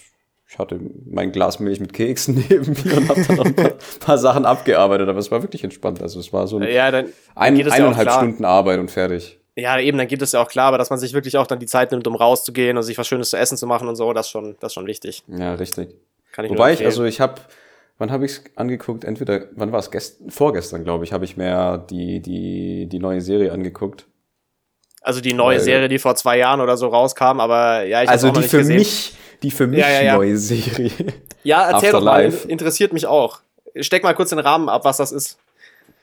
ich hatte mein Glas Milch mit Keksen neben mir und habe dann noch ein paar, paar, Sachen abgearbeitet, aber es war wirklich entspannt. Also es war so ein, ja, dann, dann ein, eineinhalb ja Stunden Arbeit und fertig. Ja, eben, dann geht es ja auch klar, aber dass man sich wirklich auch dann die Zeit nimmt, um rauszugehen und sich was Schönes zu essen zu machen und so, das ist schon, das ist schon wichtig. Ja, richtig. Kann ich Wobei ich, also ich habe, wann habe ich es angeguckt? Entweder, wann war es? Vorgestern, glaube ich, habe ich mir die, die, die neue Serie angeguckt. Also die neue Weil, Serie, die vor zwei Jahren oder so rauskam, aber ja, ich Also die für gesehen. mich, die für mich ja, ja, ja. neue Serie. Ja, erzähl doch mal, interessiert mich auch. Steck mal kurz den Rahmen ab, was das ist.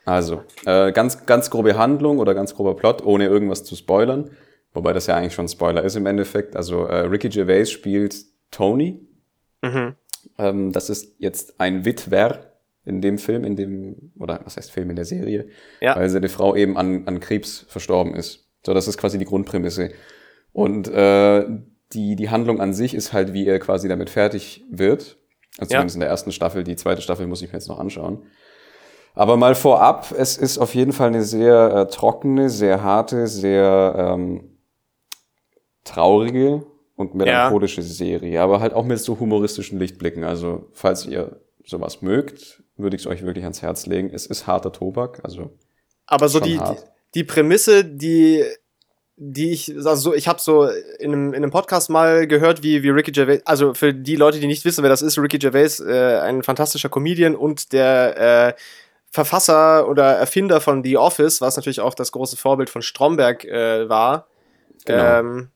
Also, äh, ganz, ganz grobe Handlung oder ganz grober Plot, ohne irgendwas zu spoilern. Wobei das ja eigentlich schon Spoiler ist im Endeffekt. Also, äh, Ricky Gervais spielt Tony. Mhm. Ähm, das ist jetzt ein Witwer in dem Film, in dem, oder was heißt Film in der Serie, ja. weil seine Frau eben an, an Krebs verstorben ist. So, das ist quasi die Grundprämisse. Und äh, die, die Handlung an sich ist halt, wie er quasi damit fertig wird. Also zumindest ja. in der ersten Staffel. Die zweite Staffel muss ich mir jetzt noch anschauen. Aber mal vorab, es ist auf jeden Fall eine sehr äh, trockene, sehr harte, sehr ähm, traurige und melancholische ja. Serie, aber halt auch mit so humoristischen Lichtblicken. Also falls ihr sowas mögt, würde ich es euch wirklich ans Herz legen. Es ist harter Tobak, also. Aber so die, die, die Prämisse, die die ich, also so, ich habe so in einem, in einem Podcast mal gehört, wie, wie Ricky Gervais, also für die Leute, die nicht wissen, wer das ist, Ricky Gervais, äh, ein fantastischer Comedian und der äh, Verfasser oder Erfinder von The Office, was natürlich auch das große Vorbild von Stromberg äh, war. Genau. Ähm,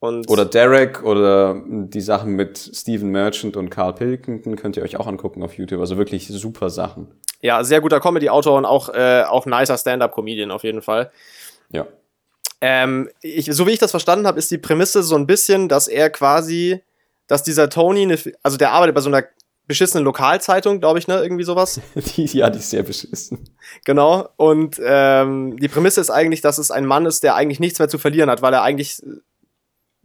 oder Derek oder die Sachen mit Stephen Merchant und Carl Pilkington könnt ihr euch auch angucken auf YouTube. Also wirklich super Sachen. Ja, sehr guter Comedy-Autor und auch, äh, auch nicer Stand-Up-Comedian auf jeden Fall. Ja. Ähm, ich, so wie ich das verstanden habe, ist die Prämisse so ein bisschen, dass er quasi, dass dieser Tony, eine, also der arbeitet bei so einer beschissenen Lokalzeitung, glaube ich, ne? Irgendwie sowas. die, ja, die ist sehr beschissen. Genau. Und ähm, die Prämisse ist eigentlich, dass es ein Mann ist, der eigentlich nichts mehr zu verlieren hat, weil er eigentlich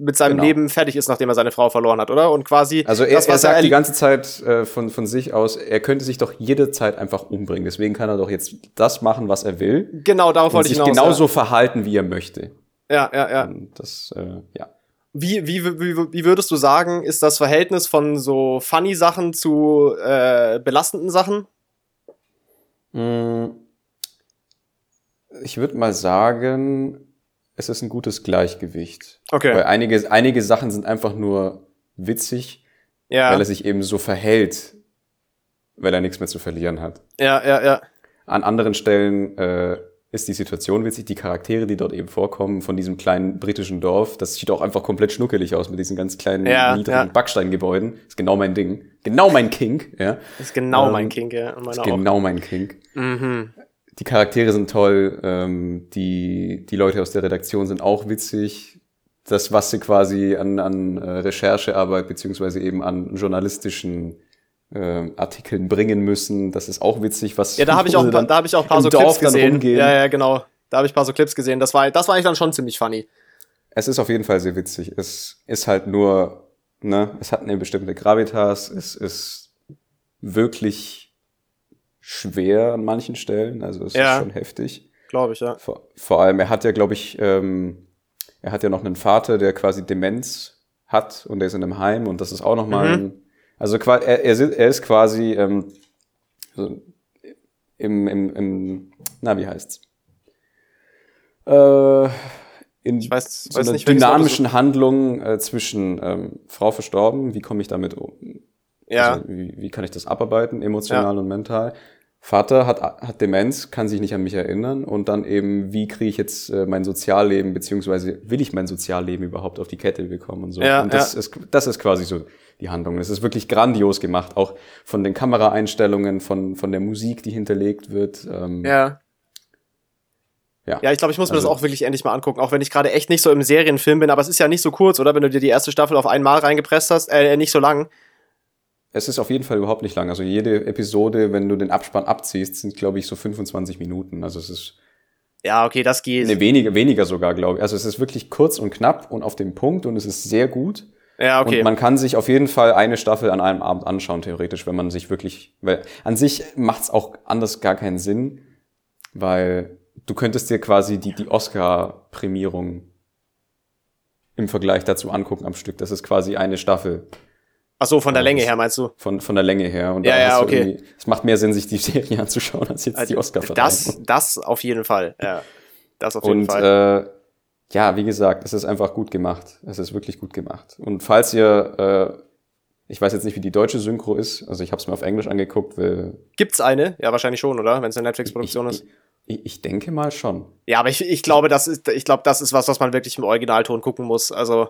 mit seinem genau. Leben fertig ist, nachdem er seine Frau verloren hat, oder? Und quasi. Also er, das, er sagt er die ganze Zeit äh, von, von sich aus, er könnte sich doch jede Zeit einfach umbringen. Deswegen kann er doch jetzt das machen, was er will. Genau, darauf wollte ich hinaus. sich genauso ja. verhalten, wie er möchte. Ja, ja, ja. Und das, äh, ja. Wie, wie, wie, wie würdest du sagen, ist das Verhältnis von so funny Sachen zu äh, belastenden Sachen? Hm. Ich würde mal sagen, es ist ein gutes Gleichgewicht. Okay. Weil einige, einige Sachen sind einfach nur witzig, ja. weil er sich eben so verhält, weil er nichts mehr zu verlieren hat. Ja, ja, ja. An anderen Stellen äh, ist die Situation witzig, die Charaktere, die dort eben vorkommen, von diesem kleinen britischen Dorf, das sieht auch einfach komplett schnuckelig aus mit diesen ganz kleinen, ja, niedrigen ja. Backsteingebäuden. Ist genau mein Ding. Genau mein King, ja. Ist genau ähm, mein King, ja. Ist genau mein King. Mhm die Charaktere sind toll, ähm, die, die Leute aus der Redaktion sind auch witzig. Das, was sie quasi an, an äh, Recherchearbeit beziehungsweise eben an journalistischen äh, Artikeln bringen müssen, das ist auch witzig, was Ja, da habe ich auch da habe ich auch ein paar so Dorf Clips gesehen. Ja, ja, genau. Da habe ich ein paar so Clips gesehen. Das war das war eigentlich dann schon ziemlich funny. Es ist auf jeden Fall sehr witzig. Es ist halt nur, ne, es hat eine bestimmte Gravitas, es ist wirklich schwer an manchen Stellen. Also es ja. ist schon heftig. Glaube ich, ja. Vor, vor, allem, er hat ja, glaube ich, ähm, er hat ja noch einen Vater, der quasi Demenz hat und der ist in einem Heim und das ist auch nochmal mhm. ein, also er, er, er ist quasi ähm, so im, im, im, na, wie heißt's? Äh, in ich weiß, so weiß einer nicht, dynamischen so Handlung äh, zwischen ähm, Frau verstorben, wie komme ich damit um? Ja. Also, wie, wie kann ich das abarbeiten, emotional ja. und mental? Vater hat, hat Demenz, kann sich nicht an mich erinnern und dann eben, wie kriege ich jetzt äh, mein Sozialleben, beziehungsweise will ich mein Sozialleben überhaupt auf die Kette bekommen und so. Ja, und das, ja. ist, das ist quasi so die Handlung. Es ist wirklich grandios gemacht, auch von den Kameraeinstellungen, von, von der Musik, die hinterlegt wird. Ähm, ja. Ja. ja, ich glaube, ich muss mir also, das auch wirklich endlich mal angucken, auch wenn ich gerade echt nicht so im Serienfilm bin, aber es ist ja nicht so kurz, oder? Wenn du dir die erste Staffel auf einmal reingepresst hast, äh, nicht so lang. Es ist auf jeden Fall überhaupt nicht lang. Also jede Episode, wenn du den Abspann abziehst, sind, glaube ich, so 25 Minuten. Also es ist. Ja, okay, das geht. Ne, weniger, weniger sogar, glaube ich. Also es ist wirklich kurz und knapp und auf dem Punkt und es ist sehr gut. Ja, okay. Und man kann sich auf jeden Fall eine Staffel an einem Abend anschauen, theoretisch, wenn man sich wirklich, weil an sich macht es auch anders gar keinen Sinn, weil du könntest dir quasi die, die Oscar-Prämierung im Vergleich dazu angucken am Stück. Das ist quasi eine Staffel. Ach so, von der Länge her meinst du? Von, von der Länge her. Und ja, ja, okay. Es macht mehr Sinn, sich die Serie anzuschauen, als jetzt also, die oscar verleihung Das, das auf jeden Fall. Ja, das auf jeden und, Fall. Äh, ja, wie gesagt, es ist einfach gut gemacht. Es ist wirklich gut gemacht. Und falls ihr, äh, ich weiß jetzt nicht, wie die deutsche Synchro ist, also ich habe es mir auf Englisch angeguckt. Weil Gibt's eine? Ja, wahrscheinlich schon, oder? Wenn es eine Netflix-Produktion ist. Ich, ich, denke mal schon. Ja, aber ich, ich glaube, das ist, ich glaube, das ist was, was man wirklich im Originalton gucken muss. Also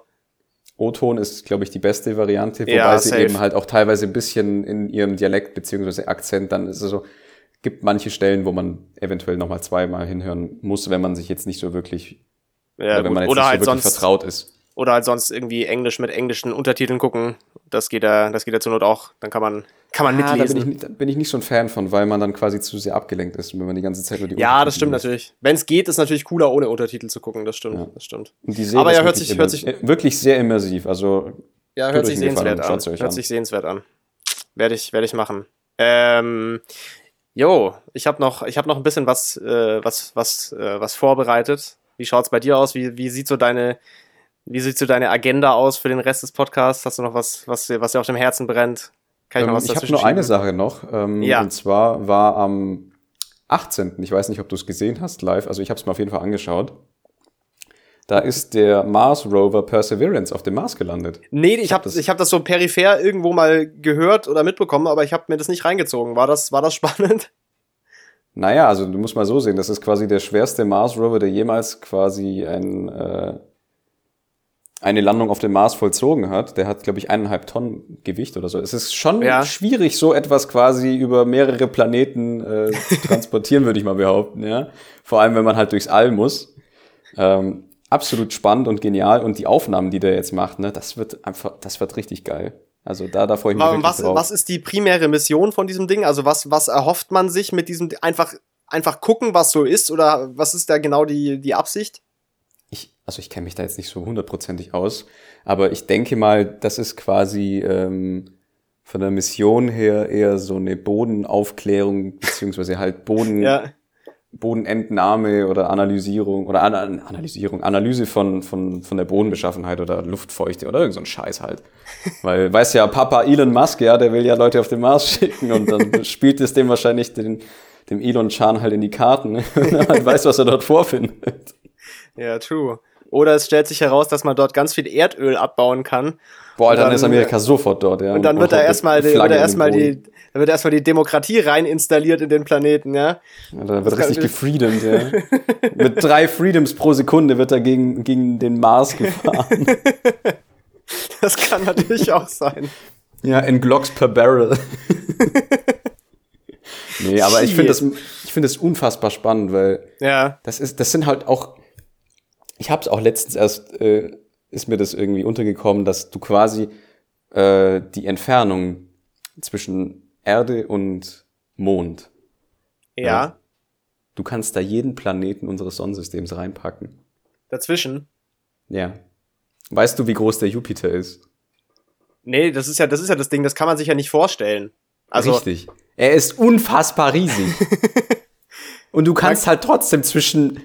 O-Ton ist, glaube ich, die beste Variante, wobei ja, sie eben halt auch teilweise ein bisschen in ihrem Dialekt beziehungsweise Akzent dann ist es so, gibt manche Stellen, wo man eventuell nochmal zweimal hinhören muss, wenn man sich jetzt nicht so wirklich, ja, oder wenn man jetzt oder nicht halt so wirklich sonst, vertraut ist. Oder halt sonst irgendwie Englisch mit englischen Untertiteln gucken. Das geht ja, das geht ja zur Not auch. Dann kann man, kann man ah, mitlesen. Da bin, ich, da bin ich nicht so ein Fan von, weil man dann quasi zu sehr abgelenkt ist, wenn man die ganze Zeit nur die Ja, das stimmt ist. natürlich. Wenn es geht, ist natürlich cooler, ohne Untertitel zu gucken. Das stimmt, ja. das stimmt. Und die Serie Aber ja, hört sich, hört sich, wirklich sehr immersiv. Also, ja, hört sich sehenswert an. Hört an. sich sehenswert an. Werde ich, werde ich machen. Ähm, jo, ich habe noch, ich habe noch ein bisschen was, äh, was, was, äh, was vorbereitet. Wie schaut's bei dir aus? Wie, wie sieht so deine, wie sieht so deine Agenda aus für den Rest des Podcasts? Hast du noch was, was, was dir auf dem Herzen brennt? Kann ich noch ähm, was Ich habe nur eine Sache noch. Ähm, ja. Und zwar war am 18. Ich weiß nicht, ob du es gesehen hast live. Also ich habe es mir auf jeden Fall angeschaut. Da ist der Mars Rover Perseverance auf dem Mars gelandet. Nee, ich habe ich hab das so peripher irgendwo mal gehört oder mitbekommen, aber ich habe mir das nicht reingezogen. War das, war das spannend? Naja, also du musst mal so sehen, das ist quasi der schwerste Mars Rover, der jemals quasi ein, äh, eine Landung auf dem Mars vollzogen hat. Der hat, glaube ich, eineinhalb Tonnen Gewicht oder so. Es ist schon ja. schwierig, so etwas quasi über mehrere Planeten äh, zu transportieren, würde ich mal behaupten. Ja? Vor allem, wenn man halt durchs All muss. Ähm, absolut spannend und genial. Und die Aufnahmen, die der jetzt macht, ne, das wird einfach, das wird richtig geil. Also da, da freue ich mich Aber was, drauf. Was ist die primäre Mission von diesem Ding? Also was, was erhofft man sich mit diesem einfach, einfach gucken, was so ist? Oder was ist da genau die, die Absicht? Ich, also ich kenne mich da jetzt nicht so hundertprozentig aus, aber ich denke mal, das ist quasi ähm, von der Mission her eher so eine Bodenaufklärung, beziehungsweise halt Boden. ja Bodenentnahme oder Analysierung oder An Analysierung, Analyse von, von, von der Bodenbeschaffenheit oder Luftfeuchte oder irgend so ein Scheiß halt. Weil, weiß ja, Papa Elon Musk, ja, der will ja Leute auf den Mars schicken und dann spielt es dem wahrscheinlich den, dem Elon Chan halt in die Karten, ne? wenn er halt weiß, was er dort vorfindet. Ja, true. Oder es stellt sich heraus, dass man dort ganz viel Erdöl abbauen kann. Boah, dann, dann, ist Amerika sofort dort, ja. Und dann wird da erstmal, wird da erstmal die, da wird erstmal die Demokratie rein installiert in den Planeten, ja. ja da wird das richtig gefreedomt, ja. Mit drei Freedoms pro Sekunde wird er gegen, gegen den Mars gefahren. das kann natürlich auch sein. Ja, in Glocks per Barrel. nee, aber ich finde das, ich finde das unfassbar spannend, weil ja. das ist, das sind halt auch, ich habe es auch letztens erst, äh, ist mir das irgendwie untergekommen, dass du quasi äh, die Entfernung zwischen Erde und Mond. Ja. ja. Du kannst da jeden Planeten unseres Sonnensystems reinpacken. Dazwischen? Ja. Weißt du, wie groß der Jupiter ist? Nee, das ist ja, das ist ja das Ding, das kann man sich ja nicht vorstellen. Also Richtig. Er ist unfassbar riesig. und du kannst halt trotzdem zwischen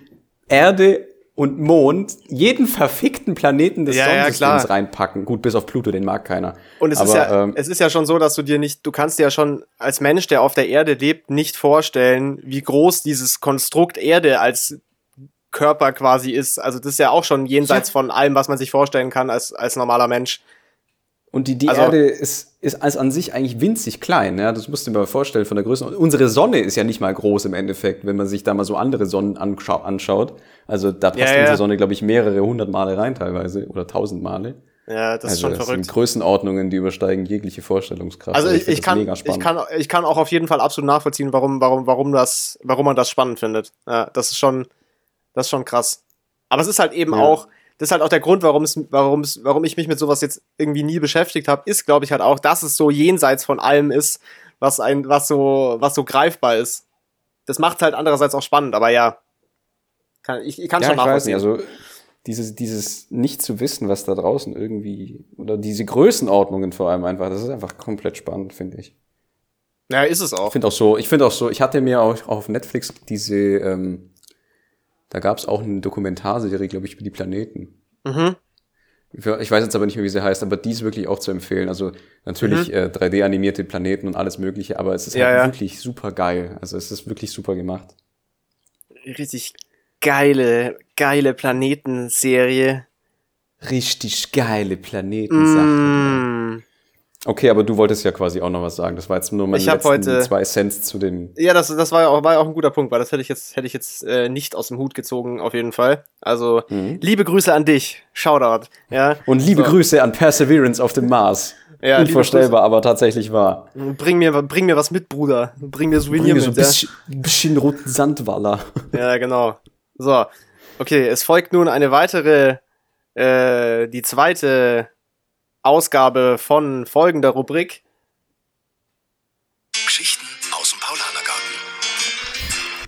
Erde und Mond jeden verfickten Planeten des ja, Sonnensystems ja, reinpacken. Gut, bis auf Pluto, den mag keiner. Und es, Aber, ist ja, ähm, es ist ja schon so, dass du dir nicht, du kannst dir ja schon als Mensch, der auf der Erde lebt, nicht vorstellen, wie groß dieses Konstrukt Erde als Körper quasi ist. Also das ist ja auch schon jenseits ja. von allem, was man sich vorstellen kann als, als normaler Mensch. Und die, die also, Erde ist, ist als an sich eigentlich winzig klein. Ja? Das musst du dir mal vorstellen von der Größe. Und unsere Sonne ist ja nicht mal groß im Endeffekt, wenn man sich da mal so andere Sonnen anschaut. Also da passt ja, ja. unsere Sonne, glaube ich, mehrere hundert Male rein teilweise oder tausend Male. Ja, das also ist schon das verrückt. Sind Größenordnungen, die übersteigen jegliche Vorstellungskraft. Also ich, ich, ich kann, ich kann, ich kann auch auf jeden Fall absolut nachvollziehen, warum, warum, warum das, warum man das spannend findet. Ja, das ist schon, das ist schon krass. Aber es ist halt eben ja. auch, das ist halt auch der Grund, warum es, warum es, warum ich mich mit sowas jetzt irgendwie nie beschäftigt habe, ist, glaube ich, halt auch, dass es so jenseits von allem ist, was ein, was so, was so greifbar ist. Das macht halt andererseits auch spannend, aber ja. Kann, ich, ich kann ja, schon nachvollziehen. also dieses, dieses nicht zu wissen, was da draußen irgendwie, oder diese Größenordnungen vor allem einfach, das ist einfach komplett spannend, finde ich. Ja, ist es auch. Ich finde auch so, ich finde auch so, ich hatte mir auch, auch auf Netflix diese, ähm, da gab es auch eine Dokumentarserie, glaube ich, über die Planeten. Mhm. Ich weiß jetzt aber nicht mehr, wie sie heißt, aber die ist wirklich auch zu empfehlen. Also natürlich mhm. äh, 3D-animierte Planeten und alles Mögliche, aber es ist ja, halt ja. wirklich super geil. Also es ist wirklich super gemacht. Richtig geile, geile Planetenserie. Richtig geile Planetensachen. Mm. Okay, aber du wolltest ja quasi auch noch was sagen. Das war jetzt nur meine ich letzten heute, zwei Cents zu den. Ja, das, das war ja auch, war ja auch ein guter Punkt, weil das hätte ich jetzt, hätte ich jetzt äh, nicht aus dem Hut gezogen, auf jeden Fall. Also, mhm. liebe Grüße an dich. Shoutout. Ja. Und liebe so. Grüße an Perseverance auf dem Mars. Ja, Unvorstellbar, aber tatsächlich wahr. Bring mir, bring mir was mit, Bruder. Bring mir Souvenir bring mir so mit. Ein bisschen, ja. bisschen roten Sandwaller. Ja, genau. So. Okay, es folgt nun eine weitere, äh, die zweite Ausgabe von folgender Rubrik. Geschichten aus dem Paulanergarten.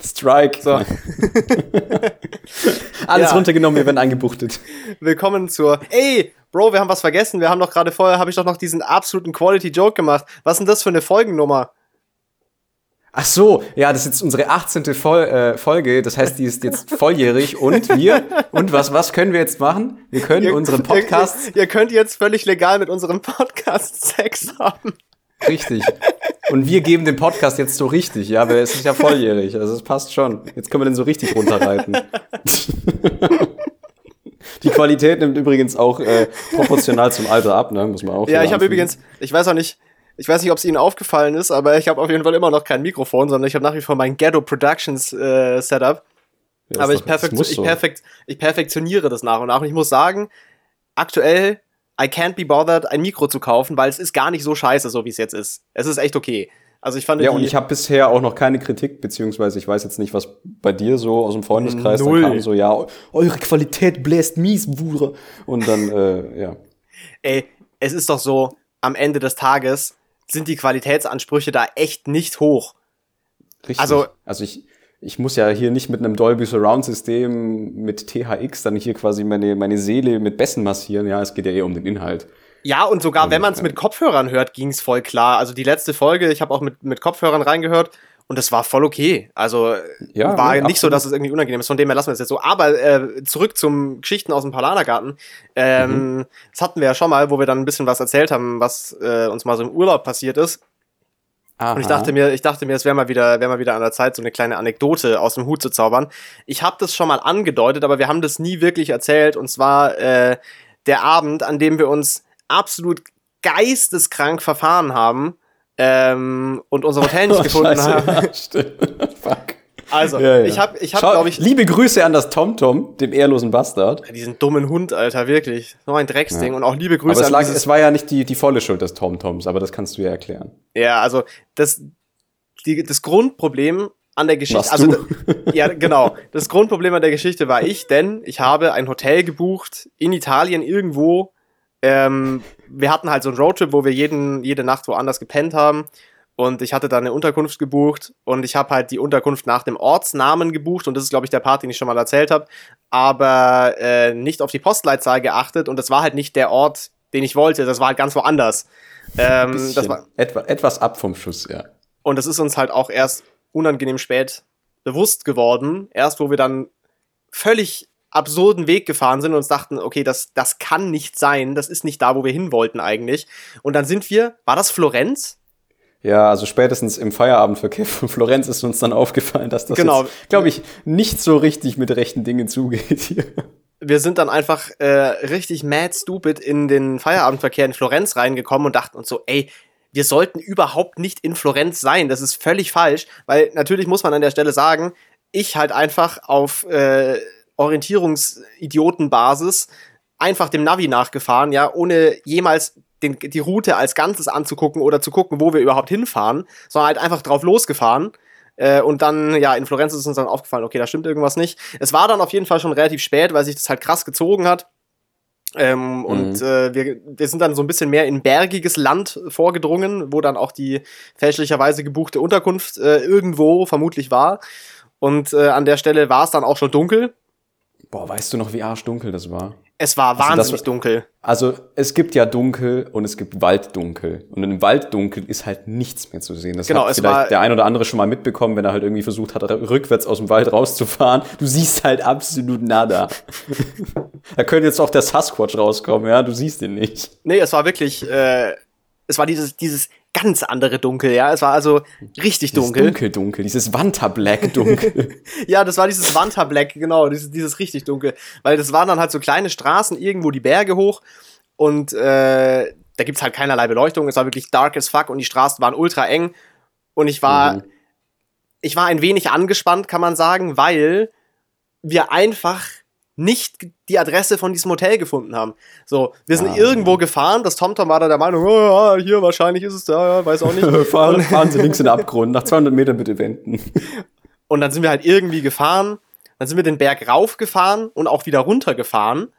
Strike. So. Alles ja. runtergenommen, wir werden eingebuchtet. Willkommen zur. Ey, Bro, wir haben was vergessen. Wir haben doch gerade vorher, habe ich doch noch diesen absoluten Quality Joke gemacht. Was ist denn das für eine Folgennummer? Ach so, ja, das ist jetzt unsere 18. Vol äh, Folge. Das heißt, die ist jetzt volljährig und wir, und was, was können wir jetzt machen? Wir können ihr, unseren Podcast. Ihr, ihr, könnt jetzt völlig legal mit unserem Podcast Sex haben. Richtig. Und wir geben den Podcast jetzt so richtig, ja, weil es ist ja volljährig. Also es passt schon. Jetzt können wir den so richtig runterreiten. Die Qualität nimmt übrigens auch äh, proportional zum Alter ab, ne? Muss man auch. Ja, ich habe übrigens, ich weiß auch nicht, Ich weiß nicht, ob es Ihnen aufgefallen ist, aber ich habe auf jeden Fall immer noch kein Mikrofon, sondern ich habe nach wie vor mein Ghetto Productions äh, Setup. Ja, aber ich, perfekt, ich, perfekt, ich perfektioniere das nach und nach. Und ich muss sagen, aktuell, I can't be bothered, ein Mikro zu kaufen, weil es ist gar nicht so scheiße, so wie es jetzt ist. Es ist echt okay. Also ich fand ja, und ich habe bisher auch noch keine Kritik, beziehungsweise ich weiß jetzt nicht, was bei dir so aus dem Freundeskreis Null. da kam, so, ja, eure Qualität bläst mies, Bruder. Und dann, äh, ja. Ey, es ist doch so, am Ende des Tages sind die Qualitätsansprüche da echt nicht hoch. Richtig. Also, also ich, ich muss ja hier nicht mit einem Dolby Surround System mit THX dann hier quasi meine, meine Seele mit Bässen massieren. Ja, es geht ja eher um den Inhalt. Ja, und sogar wenn man es mit Kopfhörern hört, ging es voll klar. Also die letzte Folge, ich habe auch mit, mit Kopfhörern reingehört und das war voll okay. Also ja, war nee, nicht absolut. so, dass es irgendwie unangenehm ist. Von dem her lassen wir es jetzt so. Aber äh, zurück zum Geschichten aus dem Paulanergarten. Ähm, mhm. Das hatten wir ja schon mal, wo wir dann ein bisschen was erzählt haben, was äh, uns mal so im Urlaub passiert ist. Aha. Und ich dachte mir, ich dachte mir, es wäre mal wieder, wäre mal wieder an der Zeit, so eine kleine Anekdote aus dem Hut zu zaubern. Ich habe das schon mal angedeutet, aber wir haben das nie wirklich erzählt. Und zwar äh, der Abend, an dem wir uns absolut geisteskrank verfahren haben ähm, und unser Hotel nicht oh, gefunden Scheiße, haben. Ja, stimmt. Fuck. Also, ja, ja. ich habe, ich hab, glaube ich. Liebe Grüße an das TomTom, dem ehrlosen Bastard. Diesen dummen Hund, Alter, wirklich. So ein Drecksding. Und auch liebe Grüße aber es, lag, es war ja nicht die, die volle Schuld des TomToms, aber das kannst du ja erklären. Ja, also, das, die, das Grundproblem an der Geschichte, also, ja, genau. Das Grundproblem an der Geschichte war ich, denn ich habe ein Hotel gebucht in Italien irgendwo ähm, wir hatten halt so einen Roadtrip, wo wir jeden, jede Nacht woanders gepennt haben. Und ich hatte da eine Unterkunft gebucht und ich habe halt die Unterkunft nach dem Ortsnamen gebucht und das ist, glaube ich, der Part, den ich schon mal erzählt habe, aber äh, nicht auf die Postleitzahl geachtet und das war halt nicht der Ort, den ich wollte, das war halt ganz woanders. Ähm, das war, Etwa, etwas ab vom Schuss, ja. Und das ist uns halt auch erst unangenehm spät bewusst geworden, erst wo wir dann völlig absurden Weg gefahren sind und uns dachten, okay, das, das kann nicht sein, das ist nicht da, wo wir hin wollten eigentlich. Und dann sind wir, war das Florenz? Ja, also spätestens im Feierabendverkehr von Florenz ist uns dann aufgefallen, dass das, genau. glaube ich, nicht so richtig mit rechten Dingen zugeht hier. Wir sind dann einfach äh, richtig mad stupid in den Feierabendverkehr in Florenz reingekommen und dachten uns so, ey, wir sollten überhaupt nicht in Florenz sein. Das ist völlig falsch, weil natürlich muss man an der Stelle sagen, ich halt einfach auf äh, Orientierungsidiotenbasis einfach dem Navi nachgefahren, ja, ohne jemals den, die Route als Ganzes anzugucken oder zu gucken, wo wir überhaupt hinfahren, sondern halt einfach drauf losgefahren. Äh, und dann, ja, in Florenz ist uns dann aufgefallen, okay, da stimmt irgendwas nicht. Es war dann auf jeden Fall schon relativ spät, weil sich das halt krass gezogen hat. Ähm, mhm. Und äh, wir, wir sind dann so ein bisschen mehr in bergiges Land vorgedrungen, wo dann auch die fälschlicherweise gebuchte Unterkunft äh, irgendwo vermutlich war. Und äh, an der Stelle war es dann auch schon dunkel. Boah, weißt du noch, wie arschdunkel das war? Es war wahnsinnig also das, dunkel. Also es gibt ja dunkel und es gibt Walddunkel. Und im Walddunkel ist halt nichts mehr zu sehen. Das genau, hat vielleicht der ein oder andere schon mal mitbekommen, wenn er halt irgendwie versucht hat, rückwärts aus dem Wald rauszufahren. Du siehst halt absolut nada. da könnte jetzt auch der Sasquatch rauskommen, ja, du siehst ihn nicht. Nee, es war wirklich, äh, es war dieses, dieses ganz andere Dunkel, ja. Es war also richtig dieses dunkel. Dunkel, dunkel, dieses Wanta-Black dunkel. ja, das war dieses Wanta-Black, genau, dieses, dieses richtig dunkel. Weil das waren dann halt so kleine Straßen, irgendwo die Berge hoch und äh, da gibt's halt keinerlei Beleuchtung. Es war wirklich dark as fuck und die Straßen waren ultra eng. Und ich war, mhm. ich war ein wenig angespannt, kann man sagen, weil wir einfach nicht die Adresse von diesem Hotel gefunden haben. So, wir sind ah, irgendwo gefahren, das TomTom war da der Meinung, oh, hier wahrscheinlich ist es da, weiß auch nicht. fahren, fahren Sie links in den Abgrund, nach 200 Metern bitte wenden. Und dann sind wir halt irgendwie gefahren, dann sind wir den Berg raufgefahren und auch wieder runtergefahren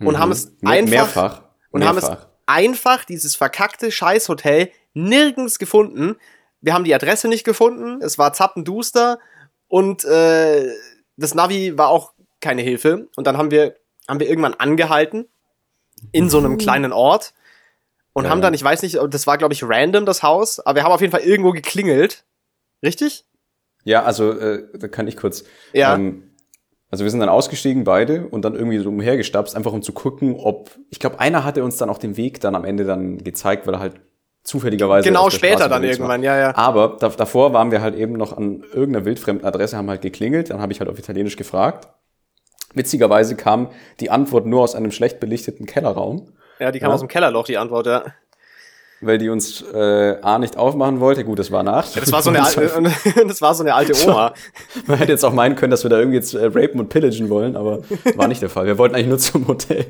und mhm. haben es einfach mehrfach und mehrfach. haben es einfach dieses verkackte Scheißhotel nirgends gefunden. Wir haben die Adresse nicht gefunden, es war zappenduster und äh, das Navi war auch keine Hilfe. Und dann haben wir, haben wir irgendwann angehalten in so einem mhm. kleinen Ort und ja. haben dann, ich weiß nicht, das war glaube ich random das Haus, aber wir haben auf jeden Fall irgendwo geklingelt. Richtig? Ja, also äh, da kann ich kurz. Ja. Ähm, also wir sind dann ausgestiegen beide und dann irgendwie so umhergestapst, einfach um zu gucken, ob ich glaube, einer hatte uns dann auch den Weg dann am Ende dann gezeigt, weil er halt zufälligerweise genau später dann irgendwann, ja ja. Aber da, davor waren wir halt eben noch an irgendeiner wildfremden Adresse, haben halt geklingelt, dann habe ich halt auf Italienisch gefragt Witzigerweise kam die Antwort nur aus einem schlecht belichteten Kellerraum. Ja, die kam ja. aus dem Kellerloch, die Antwort, ja. weil die uns äh, A nicht aufmachen wollte. Gut, das war Nacht. Ja, das, war so eine alte, das war so eine alte Oma. Man hätte jetzt auch meinen können, dass wir da irgendwie jetzt äh, rapen und pillagen wollen, aber war nicht der Fall. Wir wollten eigentlich nur zum Hotel.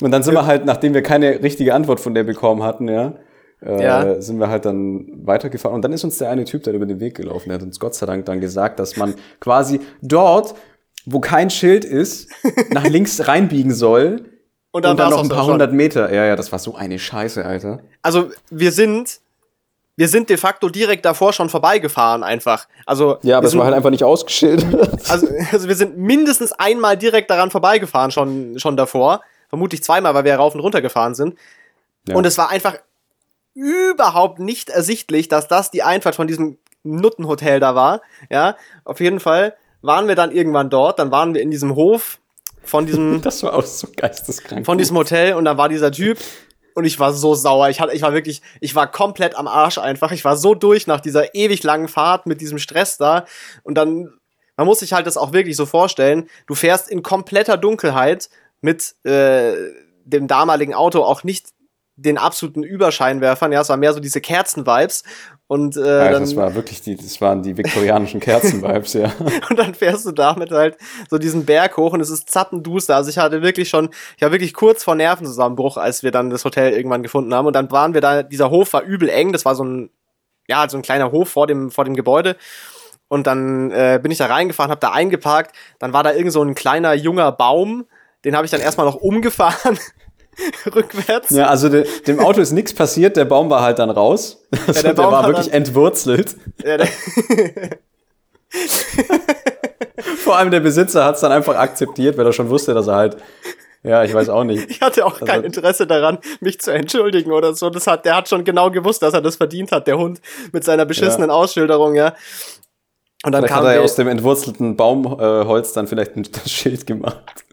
und dann sind wir halt, nachdem wir keine richtige Antwort von der bekommen hatten, ja, äh, ja. sind wir halt dann weitergefahren. Und dann ist uns der eine Typ, der über den Weg gelaufen, der hat uns Gott sei Dank dann gesagt, dass man quasi dort, wo kein Schild ist, nach links reinbiegen soll. Und dann, und dann noch ein paar hundert Meter. Ja, ja, das war so eine Scheiße, Alter. Also wir sind, wir sind de facto direkt davor schon vorbeigefahren einfach. Also ja, aber es war halt einfach nicht ausgeschildert. Also, also wir sind mindestens einmal direkt daran vorbeigefahren schon schon davor. Vermutlich zweimal, weil wir rauf und runter gefahren sind. Ja. Und es war einfach überhaupt nicht ersichtlich, dass das die Einfahrt von diesem Nuttenhotel da war. Ja, auf jeden Fall waren wir dann irgendwann dort, dann waren wir in diesem Hof von diesem. das war auch so geisteskrank. Von diesem Hotel und da war dieser Typ und ich war so sauer. Ich hatte, ich war wirklich, ich war komplett am Arsch einfach. Ich war so durch nach dieser ewig langen Fahrt mit diesem Stress da und dann, man muss sich halt das auch wirklich so vorstellen. Du fährst in kompletter Dunkelheit mit äh, dem damaligen Auto auch nicht den absoluten Überscheinwerfern, ja, es war mehr so diese Kerzen-Vibes und äh, ja, dann, das war wirklich die, das waren die viktorianischen Kerzen-Vibes, ja. und dann fährst du damit halt so diesen Berg hoch und es ist zappenduster. Also ich hatte wirklich schon, ich war wirklich kurz vor Nervenzusammenbruch, als wir dann das Hotel irgendwann gefunden haben. Und dann waren wir da, dieser Hof war übel eng, das war so ein, ja, so ein kleiner Hof vor dem, vor dem Gebäude. Und dann äh, bin ich da reingefahren, hab da eingeparkt, dann war da irgend so ein kleiner junger Baum, den habe ich dann erstmal noch umgefahren rückwärts. Ja, also de, dem Auto ist nichts passiert, der Baum war halt dann raus. Also ja, der, der war wirklich dann, entwurzelt. Ja, der Vor allem der Besitzer hat es dann einfach akzeptiert, weil er schon wusste, dass er halt ja, ich weiß auch nicht. Ich hatte auch also, kein Interesse daran, mich zu entschuldigen oder so. Das hat, der hat schon genau gewusst, dass er das verdient hat, der Hund, mit seiner beschissenen ja. Ausschilderung, ja. Und dann vielleicht kam hat er aus dem entwurzelten Baumholz dann vielleicht ein Schild gemacht.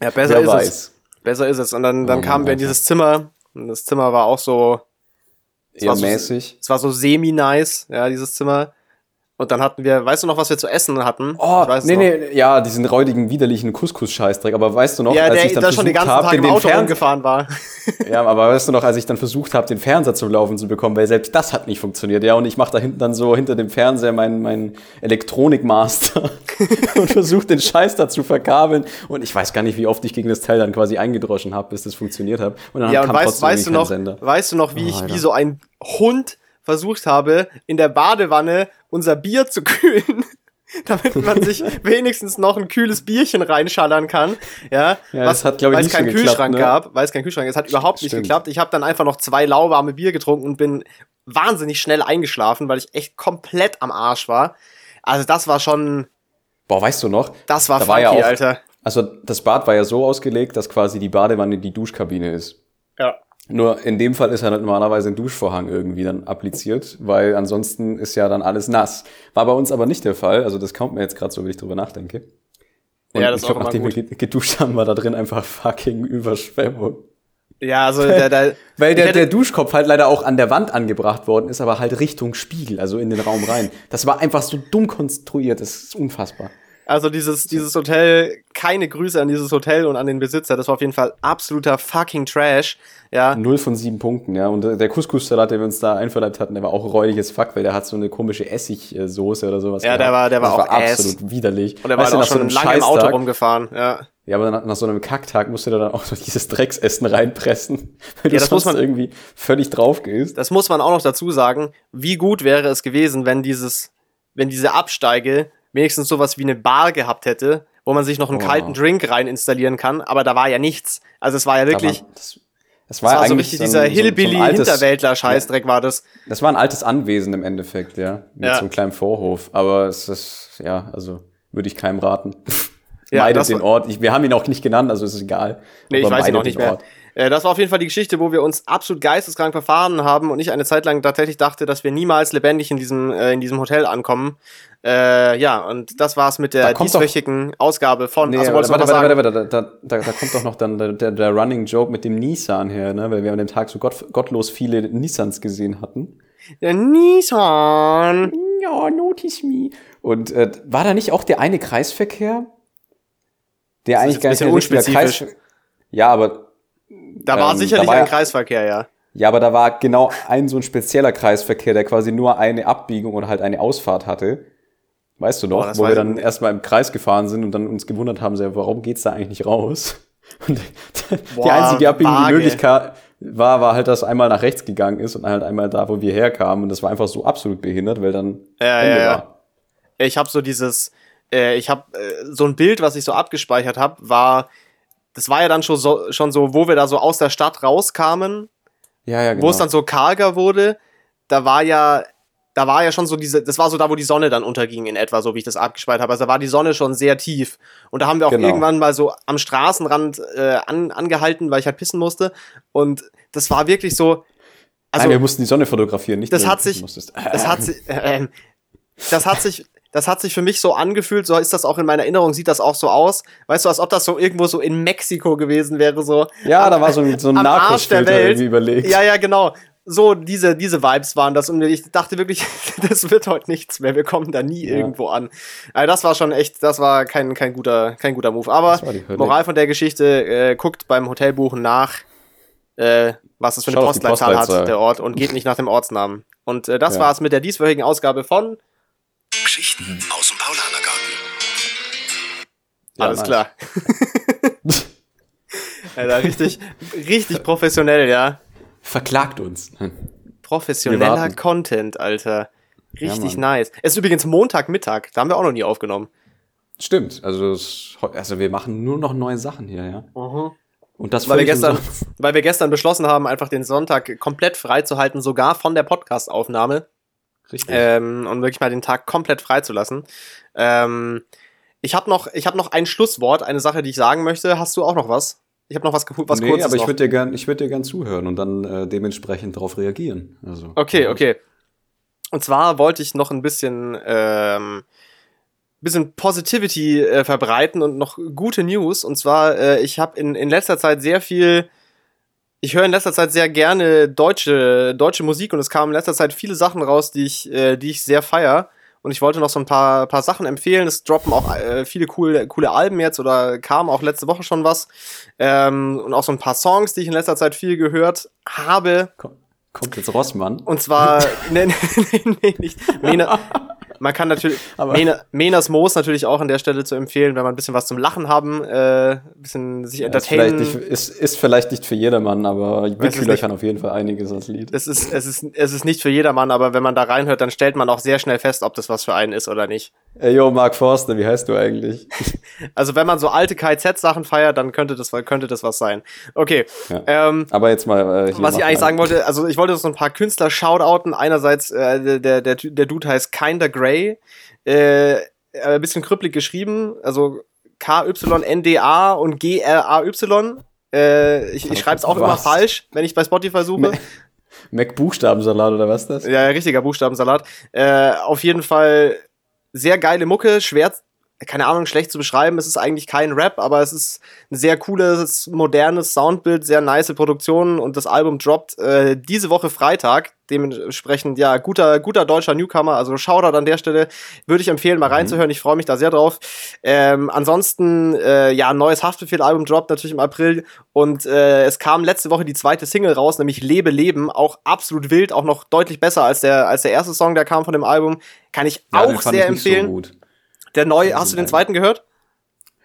Ja, besser Wer ist weiß. es. Besser ist es. Und dann, dann oh, kamen wir in dieses Zimmer. Und das Zimmer war auch so. Eher mäßig. So, es war so semi-nice, ja, dieses Zimmer. Und dann hatten wir, weißt du noch, was wir zu essen hatten? Oh, nee, nee, ja, diesen räudigen, widerlichen Couscous-Scheißdreck. Aber weißt du noch, ja, als der, ich dann versucht habe, den, den Fernseher gefahren war. ja, aber weißt du noch, als ich dann versucht habe, den Fernseher zum Laufen zu bekommen, weil selbst das hat nicht funktioniert. Ja, und ich mache da hinten dann so hinter dem Fernseher meinen mein Elektronikmaster und versuche den Scheiß da zu verkabeln. Und ich weiß gar nicht, wie oft ich gegen das Teil dann quasi eingedroschen habe, bis das funktioniert hat. Und dann ja, kam und weißt, weißt du noch, weißt du noch, wie oh, ich, wie so ein Hund versucht habe, in der Badewanne unser Bier zu kühlen. damit man sich wenigstens noch ein kühles Bierchen reinschallern kann. Ja, ja was, hat, glaube ich, weil es keinen Kühlschrank ne? gab, weil es keinen Kühlschrank. Es hat überhaupt Stimmt. nicht geklappt. Ich habe dann einfach noch zwei lauwarme Bier getrunken und bin wahnsinnig schnell eingeschlafen, weil ich echt komplett am Arsch war. Also das war schon. Boah, weißt du noch? Das war da funky, war ja auch, Alter. Also das Bad war ja so ausgelegt, dass quasi die Badewanne die Duschkabine ist. Ja. Nur in dem Fall ist halt normalerweise ein Duschvorhang irgendwie dann appliziert, weil ansonsten ist ja dann alles nass. War bei uns aber nicht der Fall, also das kommt mir jetzt gerade so, wenn ich drüber nachdenke. Und ja, das ich glaube, nachdem gut. wir geduscht haben, war da drin einfach fucking Überschwemmung. Ja, also der, der Weil der, der Duschkopf halt leider auch an der Wand angebracht worden ist, aber halt Richtung Spiegel, also in den Raum rein. Das war einfach so dumm konstruiert, das ist unfassbar. Also dieses, dieses Hotel, keine Grüße an dieses Hotel und an den Besitzer. Das war auf jeden Fall absoluter fucking Trash. Ja. Null von sieben Punkten, ja. Und der Couscous-Salat, den wir uns da einverleibt hatten, der war auch räudiges Fuck, weil der hat so eine komische Essigsoße oder sowas. Ja, der war, der war das auch war absolut widerlich. Und der war weißt auch schon so lange im Auto rumgefahren, ja. Ja, aber nach, nach so einem Kacktag musst du da dann auch so dieses Drecksessen reinpressen, weil ja, das muss man irgendwie völlig drauf gehst. Das muss man auch noch dazu sagen. Wie gut wäre es gewesen, wenn dieses, wenn diese Absteige wenigstens sowas wie eine Bar gehabt hätte, wo man sich noch einen oh. kalten Drink rein installieren kann, aber da war ja nichts. Also es war ja wirklich. Da war, das, das, war, das war so richtig dieser Hillbilly-Hinterwäldler-Scheißdreck war das. Das war ein altes Anwesen im Endeffekt, ja. Mit ja. so einem kleinen Vorhof. Aber es ist, ja, also würde ich keinem raten. Ja, meidet den Ort. Ich, wir haben ihn auch nicht genannt, also ist es egal. Nee, ich weiß ihn auch nicht mehr. Ort. Äh, das war auf jeden Fall die Geschichte, wo wir uns absolut geisteskrank verfahren haben und ich eine Zeit lang tatsächlich dachte, dass wir niemals lebendig in diesem, äh, in diesem Hotel ankommen. Äh, ja, und das war's mit der dieswöchigen Ausgabe von. Nee, also, warte, warte, warte, warte, warte, da, da, da kommt doch noch dann der, der, der Running Joke mit dem Nissan her, ne? weil wir an dem Tag so gott, gottlos viele Nissans gesehen hatten. Der Nissan! Ja, notice me. Und äh, war da nicht auch der eine Kreisverkehr? Der das eigentlich gar nicht der Kreis. Ja, aber Da war ähm, sicherlich da war ein Kreisverkehr, ja. Ja, aber da war genau ein so ein spezieller Kreisverkehr, der quasi nur eine Abbiegung und halt eine Ausfahrt hatte. Weißt du noch, oh, wo wir dann erstmal im Kreis gefahren sind und dann uns gewundert haben, warum geht's da eigentlich nicht raus? Und Boah, die einzige Abbiegung, die möglich war, war halt, dass einmal nach rechts gegangen ist und halt einmal da, wo wir herkamen. Und das war einfach so absolut behindert, weil dann ja, Ende ja, ja. war. Ich habe so dieses, äh, ich habe äh, so ein Bild, was ich so abgespeichert habe, war, das war ja dann schon so, schon so, wo wir da so aus der Stadt rauskamen ja, ja, genau. Wo es genau. dann so karger wurde, da war ja, da war ja schon so diese, das war so da, wo die Sonne dann unterging in etwa, so wie ich das abgespeichert habe. Also da war die Sonne schon sehr tief. Und da haben wir auch genau. irgendwann mal so am Straßenrand äh, an, angehalten, weil ich halt pissen musste. Und das war wirklich so. Also, Nein, wir mussten die Sonne fotografieren, nicht das hat sich, das hat sich, äh, das hat sich das hat sich für mich so angefühlt, so ist das auch in meiner Erinnerung, sieht das auch so aus. Weißt du, als ob das so irgendwo so in Mexiko gewesen wäre, so. Ja, da war so ein, so ein Narcos-Filter irgendwie überlegt. Ja, ja, genau. So, diese, diese Vibes waren das und ich dachte wirklich, das wird heute nichts mehr, wir kommen da nie ja. irgendwo an. Also das war schon echt, das war kein, kein, guter, kein guter Move. Aber Moral von der Geschichte, äh, guckt beim Hotelbuchen nach, äh, was es für eine Postleitzahl hat, der Ort, und geht nicht nach dem Ortsnamen. Und äh, das ja. war's mit der dieswöchigen Ausgabe von Geschichten aus dem Paulanergarten. Ja, Alles nice. klar. Alter, richtig, richtig professionell, ja. Verklagt uns. Professioneller Content, Alter. Richtig ja, nice. Es ist übrigens Montagmittag, da haben wir auch noch nie aufgenommen. Stimmt, also, also wir machen nur noch neue Sachen hier, ja. Mhm. Und das weil wir, gestern, weil wir gestern beschlossen haben, einfach den Sonntag komplett freizuhalten, sogar von der Podcastaufnahme. Richtig. Ähm, und wirklich mal den Tag komplett freizulassen. Ähm, ich habe noch, hab noch ein Schlusswort, eine Sache, die ich sagen möchte. Hast du auch noch was? Ich habe noch was, was nee, Kurzes aber ich würde dir gern, ich würde dir gern zuhören und dann äh, dementsprechend darauf reagieren. Also, okay, okay. Und zwar wollte ich noch ein bisschen, ähm, bisschen Positivity äh, verbreiten und noch gute News. Und zwar, äh, ich habe in, in letzter Zeit sehr viel ich höre in letzter Zeit sehr gerne deutsche, deutsche Musik und es kamen in letzter Zeit viele Sachen raus, die ich, äh, die ich sehr feier. Und ich wollte noch so ein paar, paar Sachen empfehlen. Es droppen auch äh, viele coole, coole Alben jetzt oder kam auch letzte Woche schon was. Ähm, und auch so ein paar Songs, die ich in letzter Zeit viel gehört habe. Kommt jetzt Rossmann? Und zwar, nee, nee, nee, nee nicht. Mena, man kann natürlich, Aber Mena, Menas Moos natürlich auch an der Stelle zu empfehlen, wenn man ein bisschen was zum Lachen haben, äh, ein bisschen sich entertainen. Ist vielleicht, nicht, ist, ist vielleicht nicht für jedermann, aber Wickhüler kann auf jeden Fall einiges als Lied. Es ist, es, ist, es ist nicht für jedermann, aber wenn man da reinhört, dann stellt man auch sehr schnell fest, ob das was für einen ist oder nicht. Ey, yo, Mark Forster, wie heißt du eigentlich? Also, wenn man so alte KZ-Sachen feiert, dann könnte das, könnte das was sein. Okay. Ja. Ähm, aber jetzt mal. Äh, was ich eigentlich sagen wollte, also ich wollte so ein paar Künstler shoutouten. Einerseits, äh, der, der, der Dude heißt Kinder Grey. Äh, ein bisschen krüppelig geschrieben. Also K-Y-N-D-A und G-R-A-Y. Äh, ich ich schreibe es auch was? immer falsch, wenn ich bei Spotify suche. Mac-Buchstabensalat oder was ist das? Ja, richtiger Buchstabensalat. Äh, auf jeden Fall sehr geile Mucke, schwer keine Ahnung, schlecht zu beschreiben. Es ist eigentlich kein Rap, aber es ist ein sehr cooles, modernes Soundbild, sehr nice Produktion und das Album droppt äh, diese Woche Freitag. Dementsprechend, ja, guter, guter deutscher Newcomer. Also Shoutout an der Stelle. Würde ich empfehlen, mal mhm. reinzuhören. Ich freue mich da sehr drauf. Ähm, ansonsten, äh, ja, neues Haftbefehl-Album droppt natürlich im April. Und äh, es kam letzte Woche die zweite Single raus, nämlich Lebe Leben. Auch absolut wild, auch noch deutlich besser als der, als der erste Song, der kam von dem Album. Kann ich ja, auch sehr empfehlen. So der neue, hast du den zweiten gehört?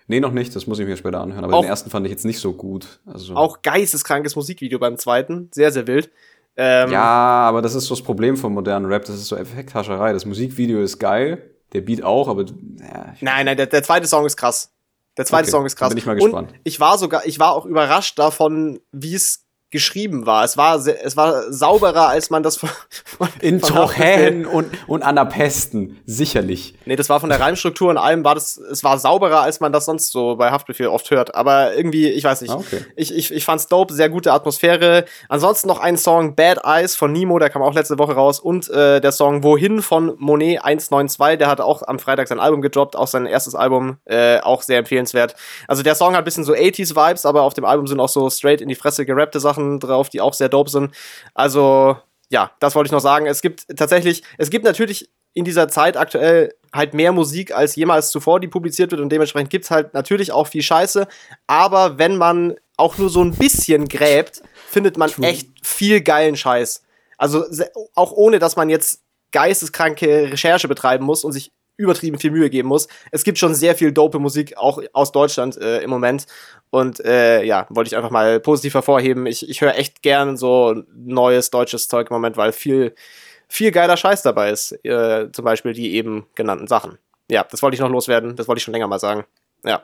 Nee, noch nicht, das muss ich mir später anhören. Aber auch, den ersten fand ich jetzt nicht so gut. Also auch geisteskrankes Musikvideo beim zweiten. Sehr, sehr wild. Ähm, ja, aber das ist so das Problem vom modernen Rap. Das ist so Effekthascherei. Das Musikvideo ist geil, der Beat auch, aber. Ja, nein, nein, der, der zweite Song ist krass. Der zweite okay, Song ist krass. Bin ich mal gespannt. Und ich war sogar, ich war auch überrascht davon, wie es geschrieben war. Es war, es war sauberer, als man das von, von In Tochen und, und Anapesten, sicherlich. Nee, das war von der Reimstruktur und allem war das, es war sauberer, als man das sonst so bei Haftbefehl oft hört. Aber irgendwie, ich weiß nicht. Ah, okay. Ich, ich, ich fand's dope, sehr gute Atmosphäre. Ansonsten noch ein Song, Bad Eyes von Nemo, der kam auch letzte Woche raus. Und äh, der Song Wohin von Monet 192, der hat auch am Freitag sein Album gedroppt, auch sein erstes Album, äh, auch sehr empfehlenswert. Also der Song hat ein bisschen so 80s-Vibes, aber auf dem Album sind auch so straight in die Fresse gerappte Sachen Sachen drauf, die auch sehr dope sind. Also, ja, das wollte ich noch sagen. Es gibt tatsächlich, es gibt natürlich in dieser Zeit aktuell halt mehr Musik als jemals zuvor, die publiziert wird und dementsprechend gibt es halt natürlich auch viel Scheiße. Aber wenn man auch nur so ein bisschen gräbt, findet man echt viel geilen Scheiß. Also auch ohne, dass man jetzt geisteskranke Recherche betreiben muss und sich übertrieben viel Mühe geben muss. Es gibt schon sehr viel dope Musik, auch aus Deutschland äh, im Moment. Und äh, ja, wollte ich einfach mal positiv hervorheben. Ich, ich höre echt gern so neues deutsches Zeug im Moment, weil viel, viel geiler Scheiß dabei ist. Äh, zum Beispiel die eben genannten Sachen. Ja, das wollte ich noch loswerden. Das wollte ich schon länger mal sagen. Ja.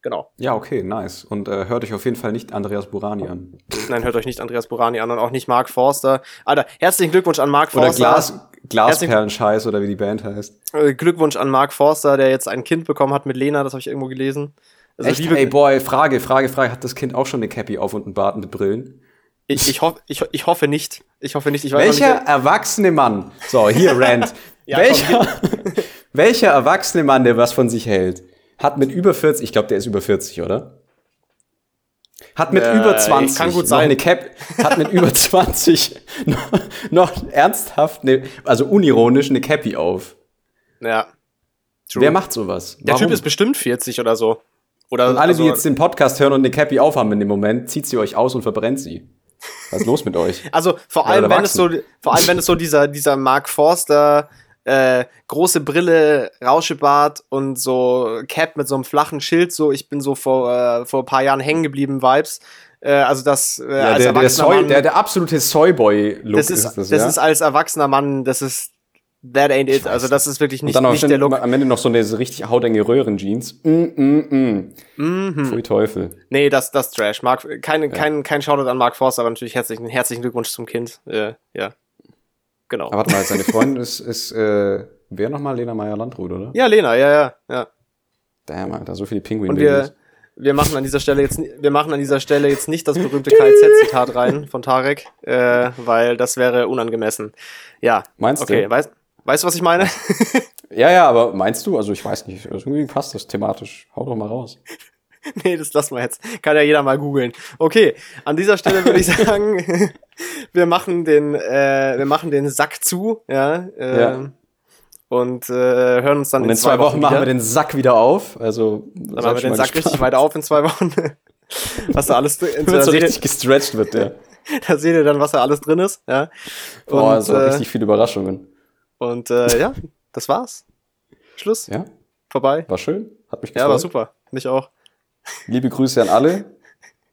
Genau. Ja, okay, nice. Und äh, hört euch auf jeden Fall nicht Andreas Burani an. Nein, hört euch nicht Andreas Burani an und auch nicht Mark Forster. Alter, herzlichen Glückwunsch an Mark Forster. Oder Glas, Glasperlenscheiß oder wie die Band heißt. Äh, Glückwunsch an Mark Forster, der jetzt ein Kind bekommen hat mit Lena, das habe ich irgendwo gelesen. Also Echt? Ey, boy, Frage, Frage, Frage. Hat das Kind auch schon eine Cappy auf und einen Bart mit Brillen? Ich, ich, hoff, ich, ich hoffe nicht. Ich hoffe nicht. Ich welcher nicht, erwachsene Mann, so, hier, Rand. ja, welcher, welcher erwachsene Mann, der was von sich hält, hat mit über 40, ich glaube, der ist über 40, oder? Hat mit äh, über 20 kann gut sein. eine Cap, hat mit über 20 noch, noch ernsthaft, eine, also unironisch eine Cappy auf. Ja. True. Wer macht sowas? Der Warum? Typ ist bestimmt 40 oder so. Oder, und alle, also, die jetzt den Podcast hören und eine Cappy aufhaben in dem Moment, zieht sie euch aus und verbrennt sie. Was ist los mit euch? Also vor allem, wenn es so, vor allem, wenn es so dieser, dieser Mark Forster äh, große Brille, Rauschebart und so Cap mit so einem flachen Schild, so ich bin so vor, äh, vor ein paar Jahren hängen geblieben, Vibes. Äh, also das äh, ja, als der, der, Soy, Mann, der, der absolute Soyboy-Look das ist, ist das, das ja? ist als erwachsener Mann, das ist That ain't it. Also das ist wirklich nicht, und dann nicht der Look. Am Ende noch so eine richtig hautenge Röhrenjeans. Mm, mm, mm. Mhm. Pfui Teufel. Nee, das, das Trash. Mark, kein, ja. kein, kein Shoutout an Mark Forster, aber natürlich herzlichen, herzlichen Glückwunsch zum Kind. Äh, ja. Genau. Aber warte mal, seine Freundin ist, ist äh, wer nochmal? Lena Meyer-Landrut, oder? Ja, Lena, ja, ja, ja. Damn, Alter, so viele Pinguine. Und wir, wir machen an dieser Stelle jetzt, wir machen an dieser Stelle jetzt nicht das berühmte KZ-Zitat rein von Tarek, äh, weil das wäre unangemessen. Ja. Meinst okay, du? Weißt, weißt du, was ich meine? ja, ja, aber meinst du? Also ich weiß nicht. Also irgendwie passt das thematisch. Hau doch mal raus. nee, das lassen wir jetzt. Kann ja jeder mal googeln. Okay, an dieser Stelle würde ich sagen, wir machen den, äh, wir machen den Sack zu, ja. Äh, ja. Und äh, hören uns dann und in, zwei, zwei Wochen, Wochen machen wir den Sack wieder auf. Also dann machen wir den Sack gespannt. richtig weit auf in zwei Wochen. was da alles drin ist. so richtig gestretched wird der. da seht ihr dann, was da alles drin ist. Ja. Boah, also äh, richtig viele Überraschungen. Und äh, ja, das war's. Schluss. Ja. Vorbei. War schön. Hat mich gefreut. Ja, war super. Mich auch. Liebe Grüße an alle.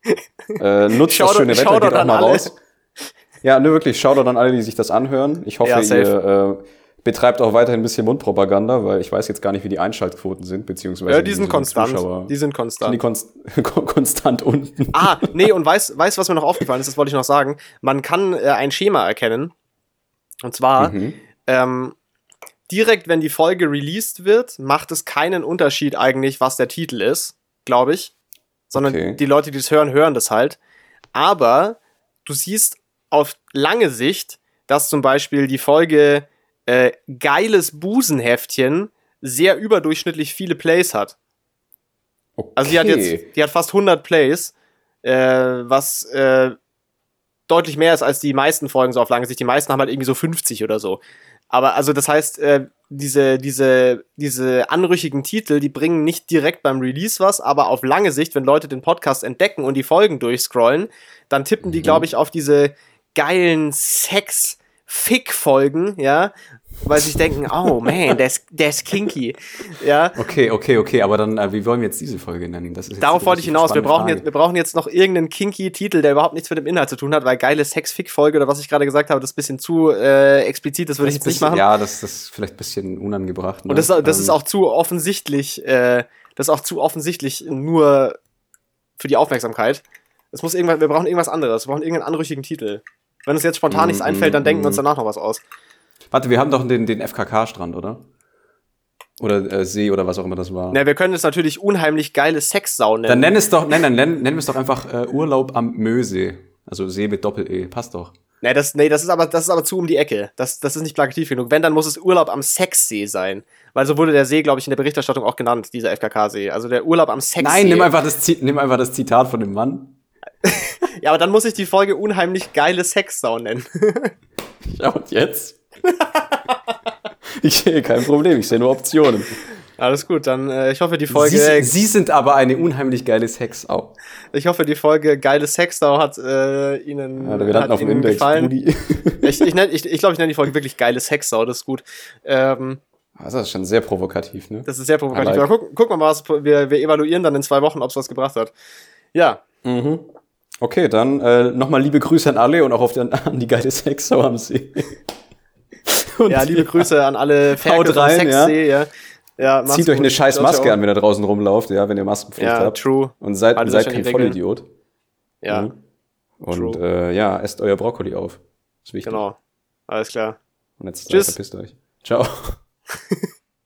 Äh, nutzt das schöne Wetter, geht auch mal alle. raus. Ja, ne, wirklich, schaut an alle, die sich das anhören. Ich hoffe, ja, ihr äh, betreibt auch weiterhin ein bisschen Mundpropaganda, weil ich weiß jetzt gar nicht, wie die Einschaltquoten sind, beziehungsweise. Ja, die sind konstant. Zuschauer. Die sind konstant. Die konst konstant unten. Ah, nee, und weißt, weißt, was mir noch aufgefallen ist, das wollte ich noch sagen. Man kann äh, ein Schema erkennen. Und zwar, mhm. ähm, direkt, wenn die Folge released wird, macht es keinen Unterschied eigentlich, was der Titel ist glaube ich. Sondern okay. die Leute, die das hören, hören das halt. Aber du siehst auf lange Sicht, dass zum Beispiel die Folge äh, Geiles Busenheftchen sehr überdurchschnittlich viele Plays hat. Okay. Also die hat jetzt, die hat fast 100 Plays, äh, was äh, deutlich mehr ist als die meisten Folgen so auf lange Sicht. Die meisten haben halt irgendwie so 50 oder so. Aber also das heißt, äh, diese, diese, diese anrüchigen Titel, die bringen nicht direkt beim Release was, aber auf lange Sicht, wenn Leute den Podcast entdecken und die Folgen durchscrollen, dann tippen die, mhm. glaube ich, auf diese geilen Sex-Fick-Folgen, ja, weil sie sich denken, oh man, der ist, der ist kinky. Ja. Okay, okay, okay, aber dann, äh, wie wollen wir jetzt diese Folge nennen? Das ist Darauf wollte ich hinaus. Wir brauchen, jetzt, wir brauchen jetzt noch irgendeinen kinky Titel, der überhaupt nichts mit dem Inhalt zu tun hat, weil geile Sex-Fick-Folge oder was ich gerade gesagt habe, das ist ein bisschen zu äh, explizit, das würde ich jetzt nicht machen. Ja, das, das ist vielleicht ein bisschen unangebracht. Ne? Und das, das ähm. ist auch zu offensichtlich, äh, das ist auch zu offensichtlich nur für die Aufmerksamkeit. Es muss irgendwas, wir brauchen irgendwas anderes, wir brauchen irgendeinen anrüchigen Titel. Wenn uns jetzt spontan nichts einfällt, dann denken wir uns mm. danach noch was aus. Warte, wir haben doch den, den FKK-Strand, oder? Oder äh, See oder was auch immer das war. Na, wir können es natürlich unheimlich geile Sexsau nennen. Dann nenn es doch, nein, dann nennen, nennen wir es doch einfach äh, Urlaub am Mösee. Also See mit Doppel-E. Passt doch. Nee, das, nee das, ist aber, das ist aber zu um die Ecke. Das, das ist nicht plakativ genug. Wenn, dann muss es Urlaub am Sexsee sein. Weil so wurde der See, glaube ich, in der Berichterstattung auch genannt, dieser FKK-See. Also der Urlaub am Sexsee. Nein, nimm einfach, das, nimm einfach das Zitat von dem Mann. ja, aber dann muss ich die Folge unheimlich geile Sexsau nennen. ja, und jetzt? ich sehe kein Problem, ich sehe nur Optionen. Alles gut, dann äh, ich hoffe, die Folge. Sie, Sie, sind aber eine unheimlich geile Sexsau. Ich hoffe, die Folge geile Sexsau hat äh, Ihnen, ja, wir hat auf Ihnen Index, gefallen. ich ich, nenn, ich, ich glaube, ich nenne die Folge wirklich geile Sexsau, das ist gut. Ähm, das ist schon sehr provokativ, ne? Das ist sehr provokativ. Like. Gucken, gucken wir mal, was wir, wir evaluieren dann in zwei Wochen, ob es was gebracht hat. Ja. Mhm. Okay, dann äh, nochmal liebe Grüße an alle und auch auf den, an die geile Sexsau am See. ja, liebe Grüße an alle Ferkel Haut rein, ja. ja. ja Zieht euch eine scheiß Maske an, wenn ihr draußen rumlauft, ja, wenn ihr Maskenpflicht ja, habt. true. Und seid, seid kein Vollidiot. Ja. Mhm. Und äh, ja, esst euer Brokkoli auf. Ist wichtig. Genau. Alles klar. Und jetzt Tschüss. verpisst euch. Ciao.